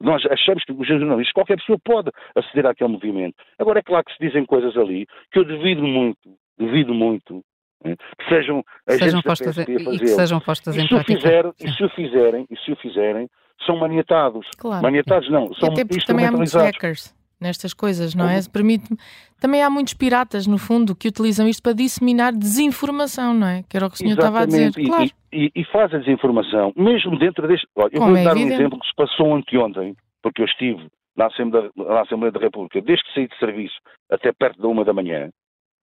nós achamos que os jornalistas, qualquer pessoa pode aceder àquele movimento. Agora é claro que se dizem coisas ali que eu devido muito, devido muito, né, que sejam sejam postas em, e que sejam postas em prática. Fizer, e se o fizerem, e se o fizerem, são maniatados. Claro. Maniatados não, são e até também há muitos hackers nestas coisas, não é? Permite Também há muitos piratas, no fundo, que utilizam isto para disseminar desinformação, não é? Que era o que o senhor Exatamente. estava a dizer. E, claro. e, e faz a desinformação, mesmo dentro deste. Olha, eu vou é dar evidente. um exemplo que se passou anteontem, porque eu estive na Assembleia, na Assembleia da República, desde que saí de serviço até perto da uma da manhã,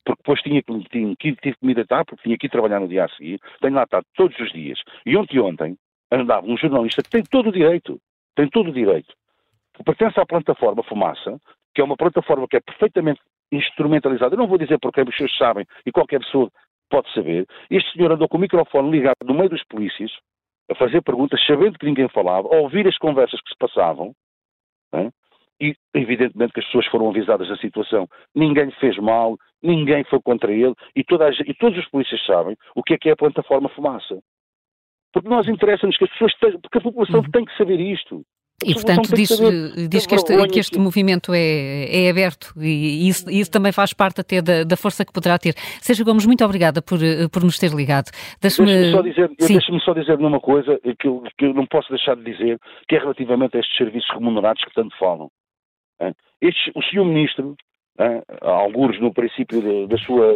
porque depois tinha que, tinha, tive que me deitar, porque tinha que ir trabalhar no dia a seguir, tenho lá estado todos os dias. E ontem ontem andava um jornalista que tem todo o direito, tem todo o direito, que pertence à plataforma Fumaça, que é uma plataforma que é perfeitamente instrumentalizada. Eu não vou dizer porque senhores sabem e qualquer pessoa pode saber. Este senhor andou com o microfone ligado no meio dos polícias, a fazer perguntas, sabendo que ninguém falava, a ouvir as conversas que se passavam, né? e evidentemente que as pessoas foram avisadas da situação. Ninguém fez mal, ninguém foi contra ele, e, toda a, e todos os polícias sabem o que é que é a plataforma fumaça. Porque nós interessa-nos que as pessoas, porque a população uhum. tem que saber isto. E, portanto, diz, diz que, este, que este movimento é, é aberto e isso, isso, também faz parte até da, da, força que poderá ter. Seja Gomes, muito obrigada por, por nos ter ligado. Deixe-me só dizer, só dizer uma coisa que eu, que eu não posso deixar de dizer, que é relativamente a estes serviços remunerados que tanto falam. Estes, o senhor Ministro, alguns no princípio de, da, sua,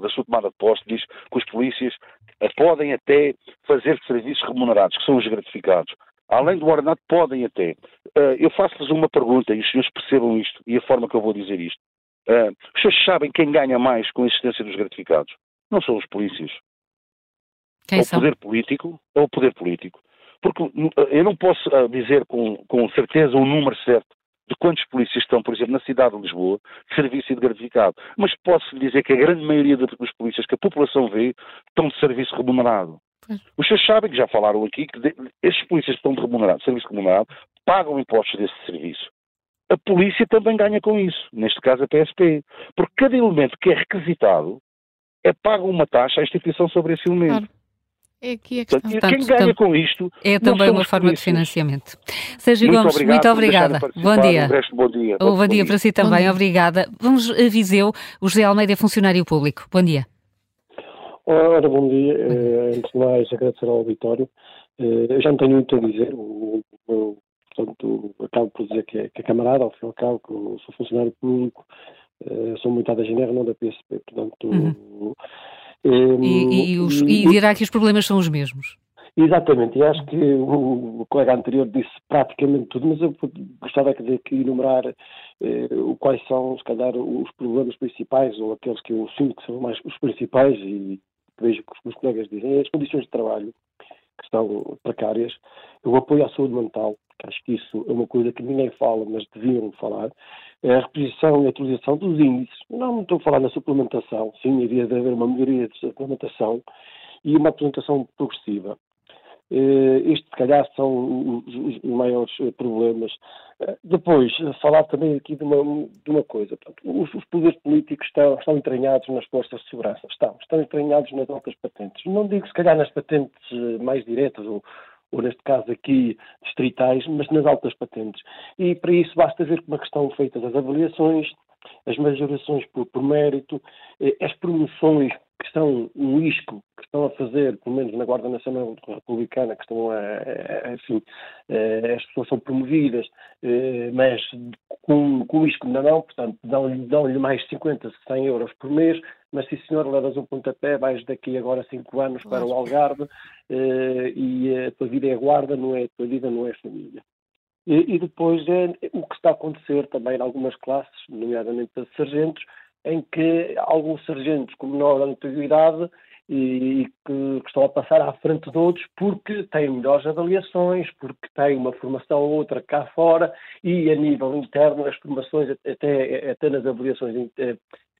da sua tomada de posse, diz que os polícias podem até fazer serviços remunerados, que são os gratificados além do ordenado, podem até. Uh, eu faço-lhes uma pergunta e os senhores percebam isto e a forma que eu vou dizer isto. Uh, os senhores sabem quem ganha mais com a existência dos gratificados? Não são os polícias. Quem são? o poder político, ou o poder político. Porque eu não posso uh, dizer com, com certeza o número certo de quantos polícias estão, por exemplo, na cidade de Lisboa, de serviço e de gratificado. Mas posso lhe dizer que a grande maioria dos polícias que a população vê estão de serviço remunerado. Os senhores sabem que já falaram aqui que de, estes polícias que estão de remunerado, serviço remunerado, pagam impostos desse serviço. A polícia também ganha com isso, neste caso a PSP. Porque cada elemento que é requisitado é pago uma taxa à instituição sobre esse elemento. Claro. É aqui a questão. Portanto, quem ganha com isto. É também uma forma polícias. de financiamento. Sérgio muito Gomes, obrigado, muito obrigada. Bom dia. Resto, bom dia. Um bom, dia para si também, obrigada. Vamos a Viseu, o José Almeida é funcionário público. Bom dia. Ora, bom dia. Uh, antes de mais, agradecer ao auditório. Uh, eu já não tenho muito a dizer. O, o, portanto, acabo por dizer que é, que é camarada, ao fim e ao cabo, que eu sou funcionário público, uh, sou muito da GNR, não da PSP. Portanto, uhum. um, e, e, os, e dirá que os problemas são os mesmos? Exatamente, e acho que o, colega anterior disse praticamente tudo, mas eu gostava de aqui enumerar eh, quais são, se calhar, os problemas principais, ou aqueles que eu sinto que são mais os principais, e vejo que os colegas dizem, as condições de trabalho, que estão precárias, o apoio à saúde mental, que acho que isso é uma coisa que ninguém fala, mas deviam falar, é a reposição e a atualização dos índices. Não estou a falar na suplementação, sim, iria haver uma melhoria de suplementação e uma apresentação progressiva. Uh, isto, se calhar, são os, maiores eh, problemas. Uh, depois, falar também aqui de uma, de uma coisa. Portanto, os, os, poderes políticos estão, estão entranhados nas forças de segurança. Estão. Estão entranhados nas altas patentes. Não digo, se calhar, nas patentes mais diretas ou, ou neste caso aqui distritais, mas nas altas patentes. E para isso basta ver como é que estão feitas as avaliações, as majorações por, por mérito, as promoções que estão um isco que estão a fazer, pelo menos na Guarda Nacional Republicana, que estão a, a enfim, as pessoas são promovidas, eh, mas com, com o isco na mão, portanto, dão-lhe dão mais 50, 100 euros por mês, mas se senhor levas um pontapé, vais daqui agora 5 anos para o Algarve eh, e a tua vida é guarda, não é a tua vida, não é família. E, e depois é o que está a acontecer também em algumas classes, nomeadamente de sargentos, em que alguns sargentos com menor antiguidade e que, que, estão a passar à frente de outros porque têm melhores avaliações, porque têm uma formação ou outra cá fora e a nível interno as formações, até, até nas avaliações, eh,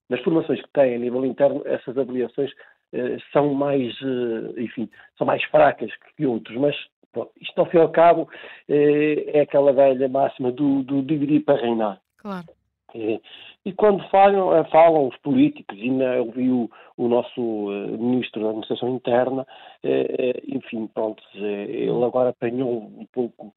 nas formações que têm a nível interno, essas avaliações eh, são mais, eh, enfim, são mais fracas que outros, mas isto ao fim e ao cabo é aquela velha máxima do, do dividir para reinar. Claro. É, e quando falam, eh, falam os políticos, e eu vi o, o nosso uh, ministro da Administração Interna, uh, enfim, pronto, ele agora apanhou um pouco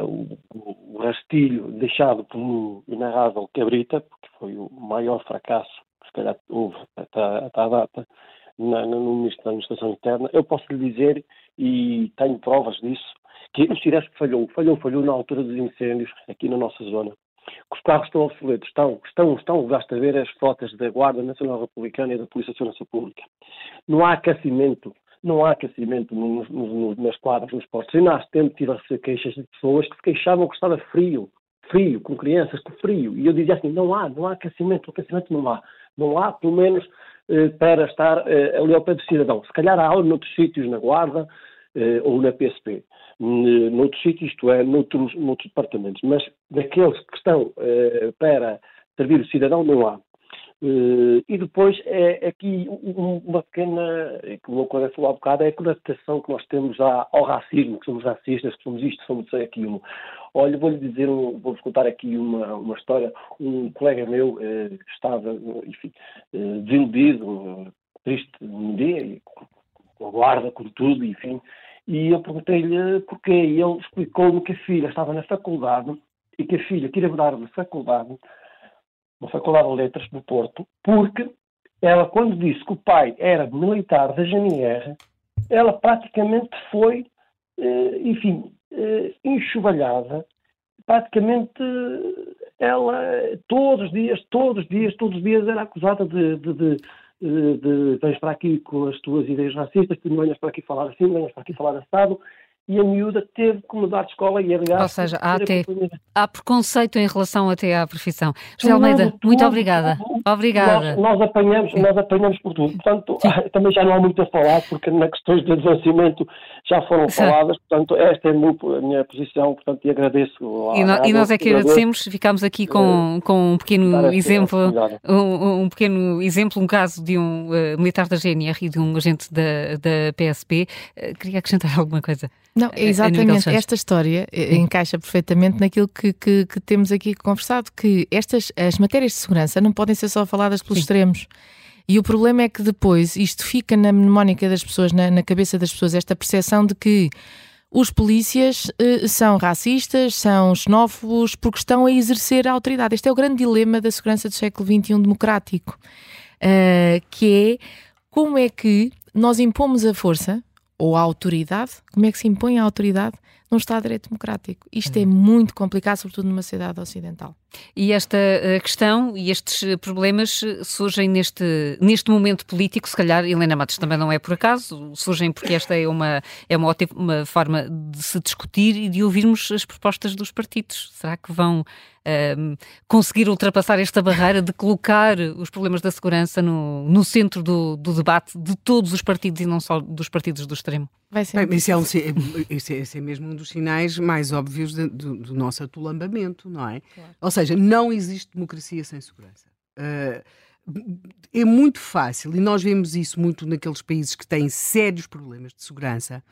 o, rastilho deixado pelo inarrável Cabrita, porque foi o maior fracasso que se calhar houve até, até data na, no Ministro da Administração Interna. Eu posso lhe dizer, e tenho provas disso, que o Ciresp falhou, falhou, falhou na altura dos incêndios aqui na nossa zona que os carros estão obsoletos. Estão, estão, estão, basta ver as fotos da Guarda Nacional Republicana e da Polícia de Segurança Pública. Não há aquecimento, não há aquecimento nos, nos, nas quadras, nos postos. E nós temos tido a queixas de pessoas que se queixavam que estava frio, frio, com crianças com frio. E eu dizia assim, não há, não há aquecimento, aquecimento não há. Não há, pelo menos, eh, para estar eh, ali ao pé do cidadão. Se calhar há noutros sítios, na Guarda, ou na PSP, noutros sítios, isto é, noutros, noutros departamentos, mas daqueles que estão eh, para servir o cidadão não há. Uh, e depois é aqui uma pequena, que meu colega falou há bocado, é a conotação que nós temos ao racismo, que somos racistas, que somos isto, que somos aquilo. Olha, vou-lhe dizer, vou-vos contar aqui uma, uma história. Um colega meu uh, estava, enfim, uh, desiludido, triste um dia, com a guarda, com tudo, enfim, e eu perguntei-lhe porquê, e ele explicou-me que a filha estava na faculdade e que a filha queria mudar de faculdade, na Faculdade de Letras do Porto, porque ela, quando disse que o pai era militar da GNR, ela praticamente foi, eh, enfim, eh, enxovalhada. Praticamente ela, todos os dias, todos os dias, todos os dias era acusada de, de, de de, de vens para aqui com as tuas ideias racistas, tu não venhas para aqui falar assim, não venhas para aqui falar assado, e a miúda teve que mudar de escola e, aliás... Ou seja, há, até, há preconceito em relação até à profissão. José Almeida, tudo, muito obrigada. Obrigada. Nós, nós, apanhamos, nós apanhamos por tudo. Portanto, também já não há muito a falar, porque nas questões de desanciamento já foram Sim. faladas. Portanto, esta é a minha posição, portanto, e agradeço. E, no, e nós é que agradecemos. Ficamos aqui com, com um pequeno exemplo, um, um, pequeno exemplo, um caso de um uh, militar da GNR e de um agente da, da PSP. Uh, eh, queria acrescentar alguma coisa? Não, é exatamente. Esta história eh, encaixa perfeitamente naquilo que, que, que, temos aqui conversado, que estas as matérias de segurança não podem ser só faladas pelos Sim. extremos. E o problema é que depois isto fica na mnemónica das pessoas, na, na cabeça das pessoas, esta percepção de que os polícias uh, são racistas, são xenófobos, porque estão a exercer a autoridade. Este é o grande dilema da segurança do século XXI democrático, uh, que é como é que nós impomos a força ou a autoridade, como é que se impõe a autoridade num Estado de Direito Democrático. Isto é muito complicado, sobretudo numa sociedade ocidental. E esta eh, questão e estes eh, problemas eh, surgem neste, neste momento político, se calhar, Helena Matos, também não é por acaso, surgem porque esta é uma, é uma ótima forma de se discutir e de ouvirmos as propostas dos partidos. Será que vão uh, conseguir ultrapassar esta barreira de colocar os problemas da segurança no, no centro do, do debate de todos os partidos e não só dos partidos do extremo? Vai ser. Bem, isso, é um, isso, é, isso é mesmo um dos sinais mais óbvios de, do, do, nosso atulambamento, não é? Claro. Ou seja, não existe democracia sem segurança. Uh, é muito fácil, e nós vemos isso muito naqueles países que têm sérios problemas de segurança,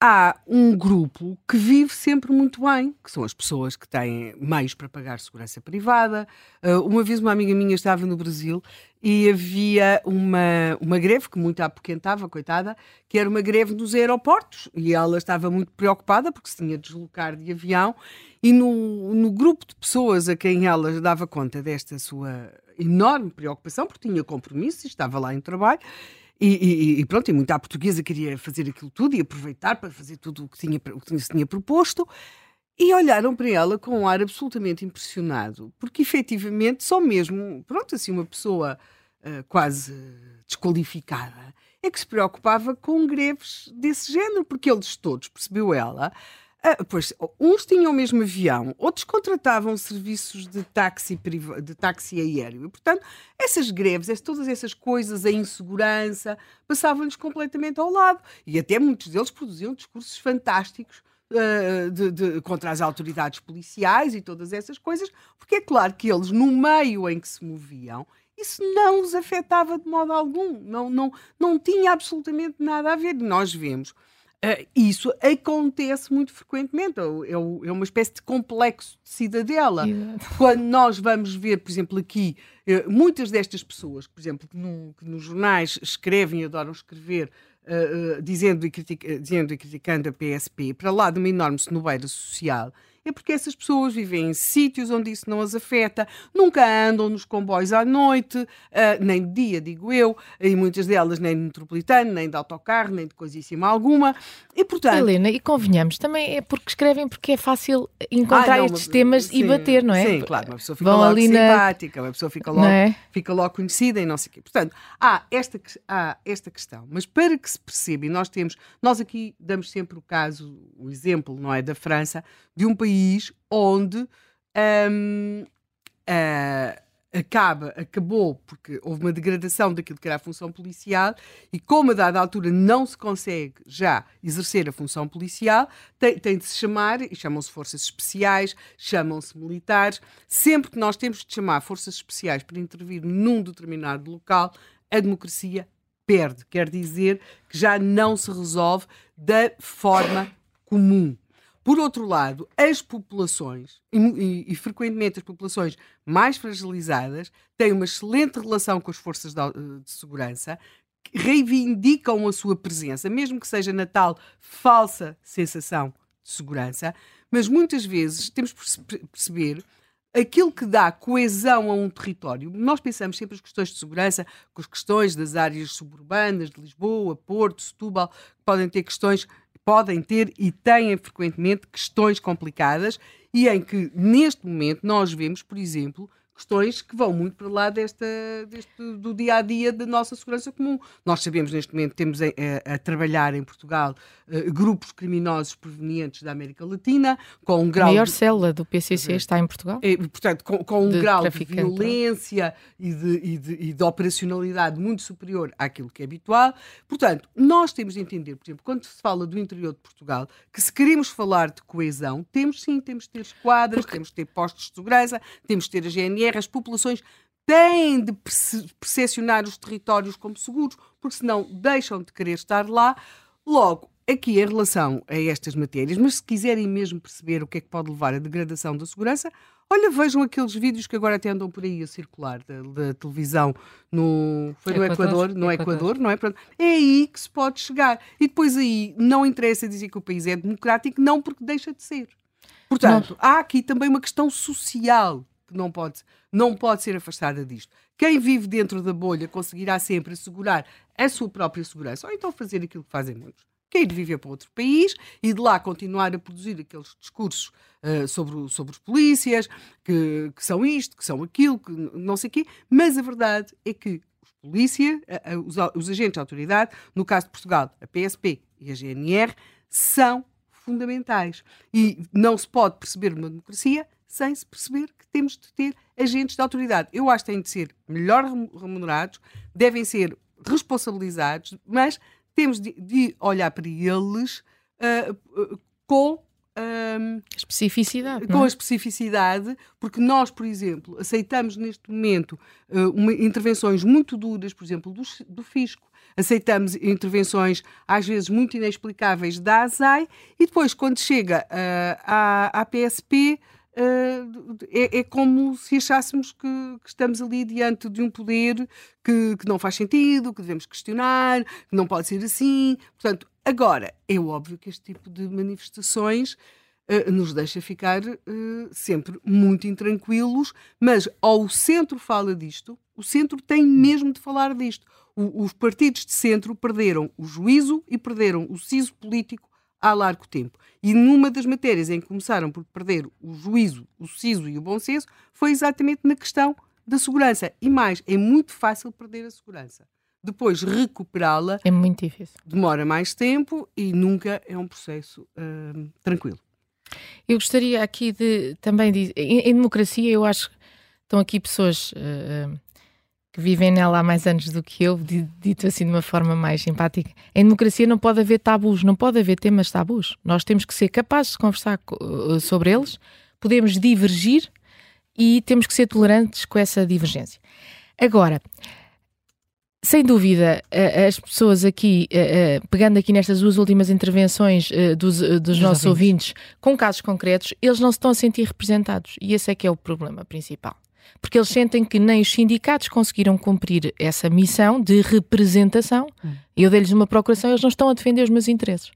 há um grupo que vive sempre muito bem, que são as pessoas que têm meios para pagar segurança privada. Uh, uma vez uma amiga minha estava no Brasil e havia uma, uma greve que muito apoquentava, coitada, que era uma greve nos aeroportos e ela estava muito preocupada porque se tinha de deslocar de avião e no, no grupo de pessoas a quem ela dava conta desta sua enorme preocupação, porque tinha compromissos estava lá em trabalho, e, e, e, pronto, e muito à portuguesa queria fazer aquilo tudo e aproveitar para fazer tudo o que, tinha, o que se tinha proposto. E olharam para ela com um ar absolutamente impressionado, porque efetivamente só mesmo, pronto, assim, uma pessoa uh, quase desqualificada é que se preocupava com greves desse género, porque eles todos, percebeu ela, ah, pois, uns tinham o mesmo avião, outros contratavam serviços de táxi, de táxi aéreo. E, portanto, essas greves, todas essas coisas, a insegurança, passavam-lhes completamente ao lado. E até muitos deles produziam discursos fantásticos uh, de, de, contra as autoridades policiais e todas essas coisas, porque é claro que eles, no meio em que se moviam, isso não os afetava de modo algum, não, não, não tinha absolutamente nada a ver. Nós vemos Uh, isso acontece muito frequentemente, é, é, é, uma espécie de complexo de cidadela. Exato. Quando nós vamos ver, por exemplo, aqui, uh, muitas destas pessoas, por exemplo, que, no, que nos jornais escrevem e adoram escrever, uh, dizendo, e critica, dizendo e criticando a PSP, para lá de uma enorme cenobeira social, é porque essas pessoas vivem em sítios onde isso não as afeta, nunca andam nos comboios à noite, uh, nem de dia, digo eu, e muitas delas nem de metropolitano, nem de autocarro, nem de coisíssima alguma. E portanto. Helena, e convenhamos, também é porque escrevem porque é fácil encontrar ah, não, estes temas sim, e bater, não é? Sim, claro, uma pessoa fica Vão logo simpática, na... uma pessoa fica logo, é? fica logo conhecida e não sei o quê. Portanto, há esta, há esta questão, mas para que se perceba, e nós temos, nós aqui damos sempre o caso, o exemplo, não é, da França, de um país onde um, uh, ah, acaba, acabou, porque houve uma degradação daquilo que era a função policial, e como a dada altura não se consegue já exercer a função policial, tem, tem de se chamar, e chamam-se forças especiais, chamam-se militares. Sempre que nós temos de chamar forças especiais para intervir num determinado local, a democracia perde. Quer dizer que já não se resolve da forma comum. Por outro lado, as populações, e, e, e, frequentemente as populações mais fragilizadas, têm uma excelente relação com as forças de, de segurança, reivindicam a sua presença, mesmo que seja na tal falsa sensação de segurança, mas muitas vezes temos que perceber aquilo que dá coesão a um território. Nós pensamos sempre as questões de segurança com as questões das áreas suburbanas de Lisboa, Porto, Setúbal, que podem ter questões podem ter e têm frequentemente questões complicadas e em que, neste momento, nós vemos, por exemplo, questões que vão muito para lá desta, deste, do dia a dia da nossa segurança comum. Nós sabemos neste momento temos a, a, a trabalhar em Portugal uh, grupos criminosos provenientes da América Latina com um grau. A maior de... célula do PCC está em Portugal. E, portanto, com, com um de grau de violência e de, e, de, e de operacionalidade muito superior àquilo que é habitual. Portanto, nós temos de entender, por exemplo, quando se fala do interior de Portugal, que se queremos falar de coesão, temos sim, temos de ter esquadras, Porque... temos de ter postos de segurança, temos de ter a GNR as populações têm de percepcionar os territórios como seguros, porque senão deixam de querer estar lá. Logo, aqui em relação a estas matérias, mas se quiserem mesmo perceber o que é que pode levar à degradação da segurança, olha, vejam aqueles vídeos que agora até andam por aí a circular da, da televisão no, foi no Equador, Equador no Equador, Equador, não é? Pronto. É aí que se pode chegar. E depois aí não interessa dizer que o país é democrático, não porque deixa de ser. Portanto, não. há aqui também uma questão social que não pode, não pode ser afastada disto. Quem vive dentro da bolha conseguirá sempre assegurar a sua própria segurança, ou então fazer aquilo que fazem muitos, que é viver para outro país e de lá continuar a produzir aqueles discursos uh, sobre, sobre os polícias, que, que, são isto, que são aquilo, que não sei o quê, mas a verdade é que os polícia, os, os agentes de autoridade, no caso de Portugal, a PSP e a GNR, são fundamentais. E não se pode perceber uma democracia sem se perceber que temos de ter agentes de autoridade. Eu acho que têm de ser melhor remunerados, devem ser responsabilizados, mas temos de, de olhar para eles uh, com um, especificidade. Com é? a especificidade, porque nós, por exemplo, aceitamos neste momento uh, uma, intervenções muito duras, por exemplo, do, do fisco. Aceitamos intervenções, às vezes, muito inexplicáveis da ASAI, e depois, quando chega uh, à, à PSP, é, é, como se achássemos que, que, estamos ali diante de um poder que, que, não faz sentido, que devemos questionar, que não pode ser assim. Portanto, agora, é óbvio que este tipo de manifestações uh, nos deixa ficar uh, sempre muito intranquilos, mas ao centro fala disto, o centro tem mesmo de falar disto. O, os partidos de centro perderam o juízo e perderam o siso político há largo tempo. E numa das matérias em que começaram por perder o juízo, o siso e o bom senso, foi exatamente na questão da segurança. E mais, é muito fácil perder a segurança. Depois recuperá-la é muito difícil. Demora mais tempo e nunca é um processo uh, tranquilo. Eu gostaria aqui de também dizer, em, em, democracia eu acho que estão aqui pessoas uh, que vivem nela há mais anos do que eu, dito assim de uma forma mais simpática. Em democracia não pode haver tabus, não pode haver temas tabus. Nós temos que ser capazes de conversar eh, sobre eles, podemos divergir e temos que ser tolerantes com essa divergência. Agora, sem dúvida, eh, as pessoas aqui, eh, pegando aqui nestas duas últimas intervenções dos, dos nossos ouvintes, com casos concretos, eles não se estão a sentir representados. E esse é que é o problema principal porque eles sentem que nem os sindicatos conseguiram cumprir essa missão de representação. Hum. Eu dei-lhes uma procuração, eles não estão a defender os meus interesses.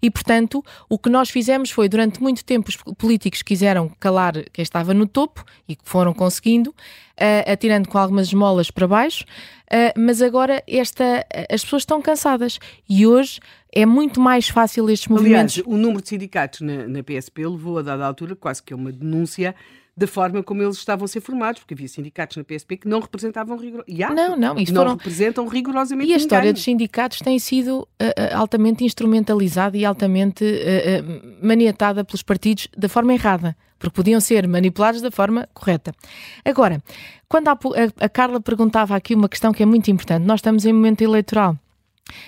E, portanto, o que nós fizemos foi, durante muito tempo, os políticos quiseram calar quem estava no topo e que foram conseguindo, uh, atirando com algumas esmolas para baixo, uh, mas agora esta, as pessoas estão cansadas e hoje é muito mais fácil estes movimentos. Aliás, o número de sindicatos na, na PSP levou a dada altura quase que a uma denúncia da forma como eles estavam a ser formados, porque havia sindicatos na PSP que não representavam rigorosamente. Não, não, isso não foram... representam rigorosamente E a história ninguém. dos sindicatos tem sido uh, altamente instrumentalizada e altamente uh, uh, maniatada pelos partidos da forma errada, porque podiam ser manipulados da forma correta. Agora, quando a, a, a Carla perguntava aqui uma questão que é muito importante, nós estamos em momento eleitoral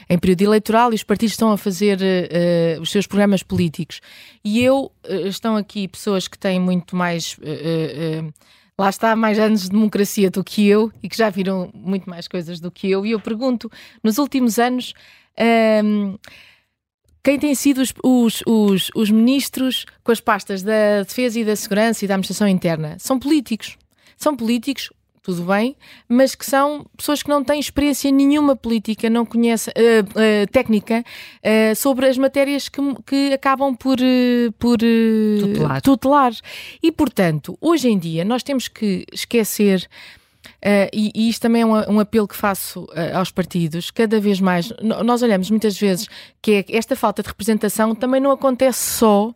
em período eleitoral e os partidos estão a fazer uh, os seus programas políticos. E eu, uh, estão aqui pessoas que têm muito mais. Uh, lá está, mais anos de democracia do que eu e que já viram muito mais coisas do que eu. E eu pergunto, nos últimos anos. Ehm, quem tem sido os, os, os, os ministros com as pastas da defesa e da segurança e da administração interna? São políticos. São políticos tudo bem, mas que são pessoas que não têm experiência nenhuma política, não conhecem uh, uh, técnica uh, sobre as matérias que, que acabam por, por tutelar. tutelar. E, portanto, hoje em dia nós temos que esquecer. Uh, e, e, isto também é um, um apelo que faço uh, aos partidos. Cada vez mais, nós olhamos muitas vezes que é, esta falta de representação também não acontece só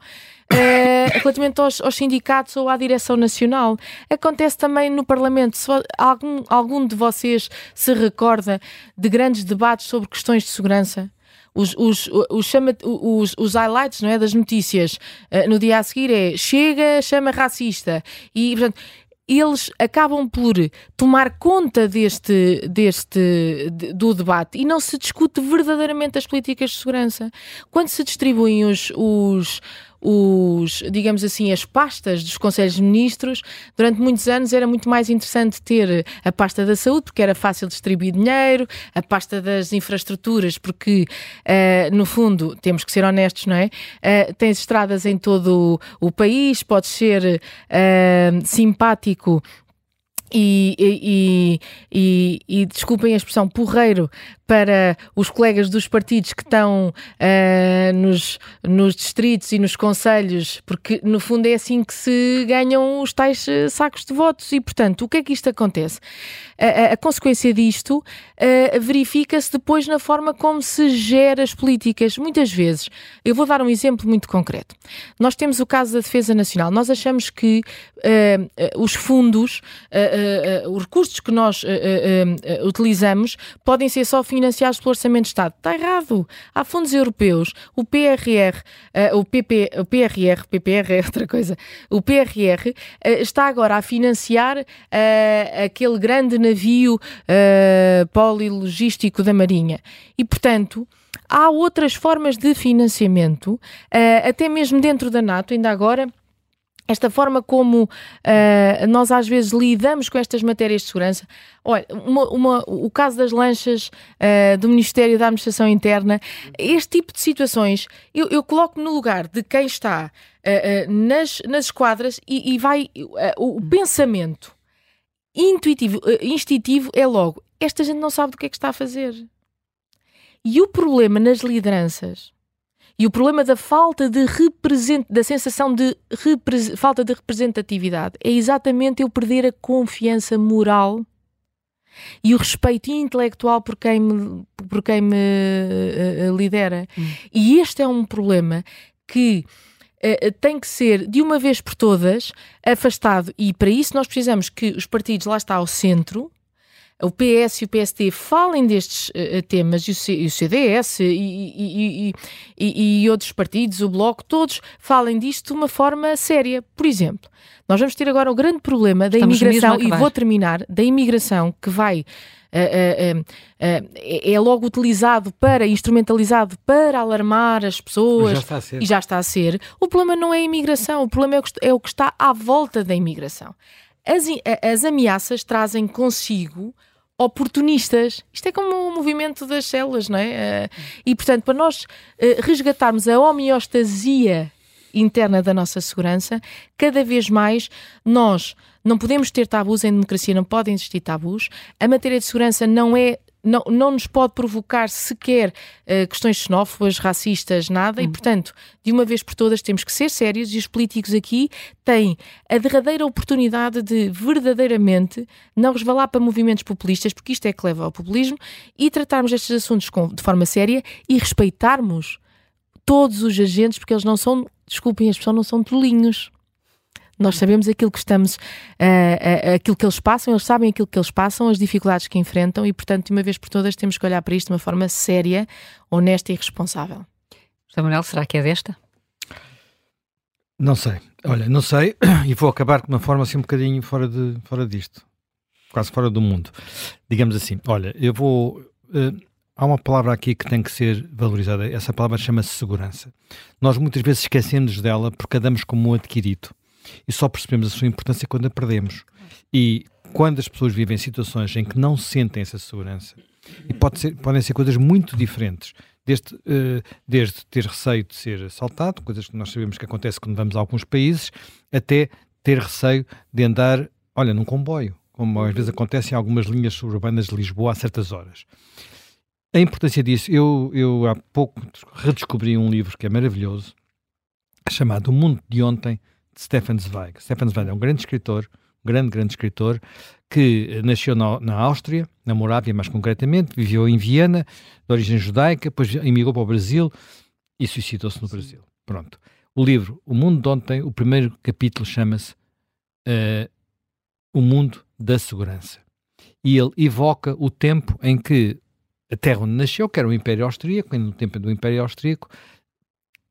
Uh, relativamente aos, aos, sindicatos ou à direção nacional. Acontece também no Parlamento. Se algum, algum de vocês se recorda de grandes debates sobre questões de segurança? Os, os, os, chama, os, os highlights não é, das notícias uh, no dia a seguir é chega, chama racista. E, portanto, eles acabam por tomar conta deste, deste do debate e não se discute verdadeiramente as políticas de segurança. Quando se distribuem os, os os, digamos assim, as pastas dos Conselhos de Ministros, durante muitos anos era muito mais interessante ter a pasta da saúde, porque era fácil distribuir dinheiro, a pasta das infraestruturas, porque, uh, no fundo, temos que ser honestos, não é? Uh, tens estradas em todo o, país, pode ser uh, simpático e, e, e, e, desculpem a expressão, porreiro para os colegas dos partidos que estão uh, nos, nos distritos e nos conselhos, porque no fundo é assim que se ganham os tais eh, sacos de votos. E, portanto, o que é que isto acontece? A, a, consequência disto uh, verifica-se depois na forma como se gera as políticas. Muitas vezes, eu vou dar um exemplo muito concreto. Nós temos o caso da Defesa Nacional. Nós achamos que uh, os fundos, os recursos que nós utilizamos, podem ser só financiados pelo Orçamento de Estado. Está errado. Há fundos europeus, o PRR, uh, eh, o, PP, o PRR, PPR é outra coisa, o PRR uh, eh, está agora a financiar uh, aquele grande navio polilogístico da Marinha. E, portanto, há outras formas de financiamento, até mesmo dentro da NATO, ainda agora esta forma como uh, nós às vezes lidamos com estas matérias de segurança. Olha, uma, uma, o caso das lanchas uh, do Ministério da Administração Interna, este tipo de situações, eu, eu coloco no lugar de quem está uh, nas, nas esquadras e, e vai. o pensamento intuitivo, instintivo é logo: esta gente não sabe do que é que está a fazer. E o problema nas lideranças e o problema da falta de represent... da sensação de repre... falta de representatividade é exatamente eu perder a confiança moral e o respeito intelectual por quem me, por quem me uh, lidera. Hum. E este é um problema que uh, tem que ser, de uma vez por todas, afastado. E para isso nós precisamos que os partidos lá está ao centro, o PS e o PSD falem destes uh, temas, e o, C, e o CDS e, e, e, outros partidos, o Bloco, todos falem disto de uma forma séria. Por exemplo, nós vamos ter agora o grande problema da Estamos imigração, e vou terminar, da imigração que vai. Uh, uh, é logo utilizado para, instrumentalizado para alarmar as pessoas já e já está a ser. O problema não é a imigração, o problema é o que, é o que está à volta da imigração. As, as ameaças trazem consigo oportunistas. Isto é como o movimento das células, não é? Eh, e, portanto, para nós eh, resgatarmos a homeostasia interna da nossa segurança, cada vez mais nós não podemos ter tabus em democracia, não podem existir tabus. A matéria de segurança não é não, não nos pode provocar sequer uh, questões xenófobas, racistas, nada, uhum. e portanto, de uma vez por todas, temos que ser sérios e os políticos aqui têm a derradeira oportunidade de verdadeiramente não resvalar para movimentos populistas, porque isto é que leva ao populismo, e tratarmos estes assuntos com, de forma séria e respeitarmos todos os agentes, porque eles não são, desculpem a expressão, não são tolinhos. Nós sabemos aquilo que estamos, uh, uh, aquilo que eles passam, eles sabem aquilo que eles passam, as dificuldades que enfrentam e, portanto, de uma vez por todas, temos que olhar para isto de uma forma séria, honesta e responsável. Samuel, será que é desta? Não sei. Olha, não sei e vou acabar de uma forma assim um bocadinho fora, de, fora disto. Quase fora do mundo. Digamos assim. Olha, eu vou. Uh, há uma palavra aqui que tem que ser valorizada. Essa palavra chama-se segurança. Nós muitas vezes esquecemos dela porque a damos como um adquirido e só percebemos a sua importância quando a perdemos. E quando as pessoas vivem situações em que não sentem essa segurança, e pode ser, podem ser coisas muito diferentes, desde, uh, desde ter receio de ser assaltado, coisas que nós sabemos que acontece quando vamos a alguns países, até ter receio de andar, olha, num comboio, como às vezes acontece em algumas linhas suburbanas de Lisboa a certas horas. A importância disso, eu, eu há pouco redescobri um livro que é maravilhoso, chamado O Mundo de Ontem, Stefan Zweig. Stefan Zweig é um grande escritor, um grande, grande escritor, que nasceu na, na Áustria, na Morávia mais concretamente, viveu em Viena, de origem judaica, depois emigrou para o Brasil e suicidou-se no Brasil. Pronto. O livro O Mundo de Ontem, o primeiro capítulo chama-se uh, O Mundo da Segurança. E ele evoca o tempo em que a terra onde nasceu, que era o Império Austríaco, no tempo do Império Austríaco,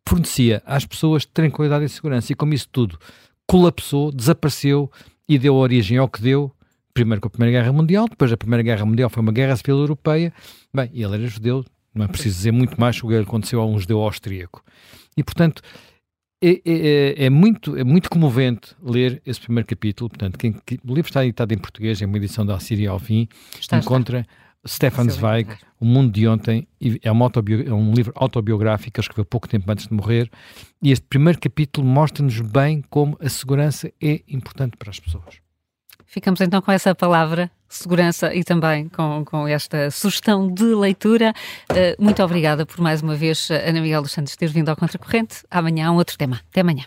fornecia às pessoas tranquilidade e segurança. E como isso tudo colapsou, desapareceu e deu origem ao que deu, primeiro com a Primeira Guerra Mundial, depois a Primeira Guerra Mundial foi uma guerra civil europeia. Bem, ele era judeu, não é preciso dizer muito mais o que aconteceu a um judeu austríaco. E, portanto, é, é, é, é, muito, é muito comovente ler esse primeiro capítulo. Portanto, quem, que, o livro está editado em português, é uma edição da Assíria ao fim. Está, encontra está. Stefan Zweig, O Mundo de Ontem, é, uma é um livro autobiográfico que escreveu pouco tempo antes de morrer, e este primeiro capítulo mostra-nos bem como a segurança é importante para as pessoas. Ficamos então com essa palavra, segurança, e também com, com esta sugestão de leitura. Uh, muito obrigada por mais uma vez, Ana Miguel dos Santos, ter vindo ao Contracorrente. Amanhã um outro tema. Até amanhã.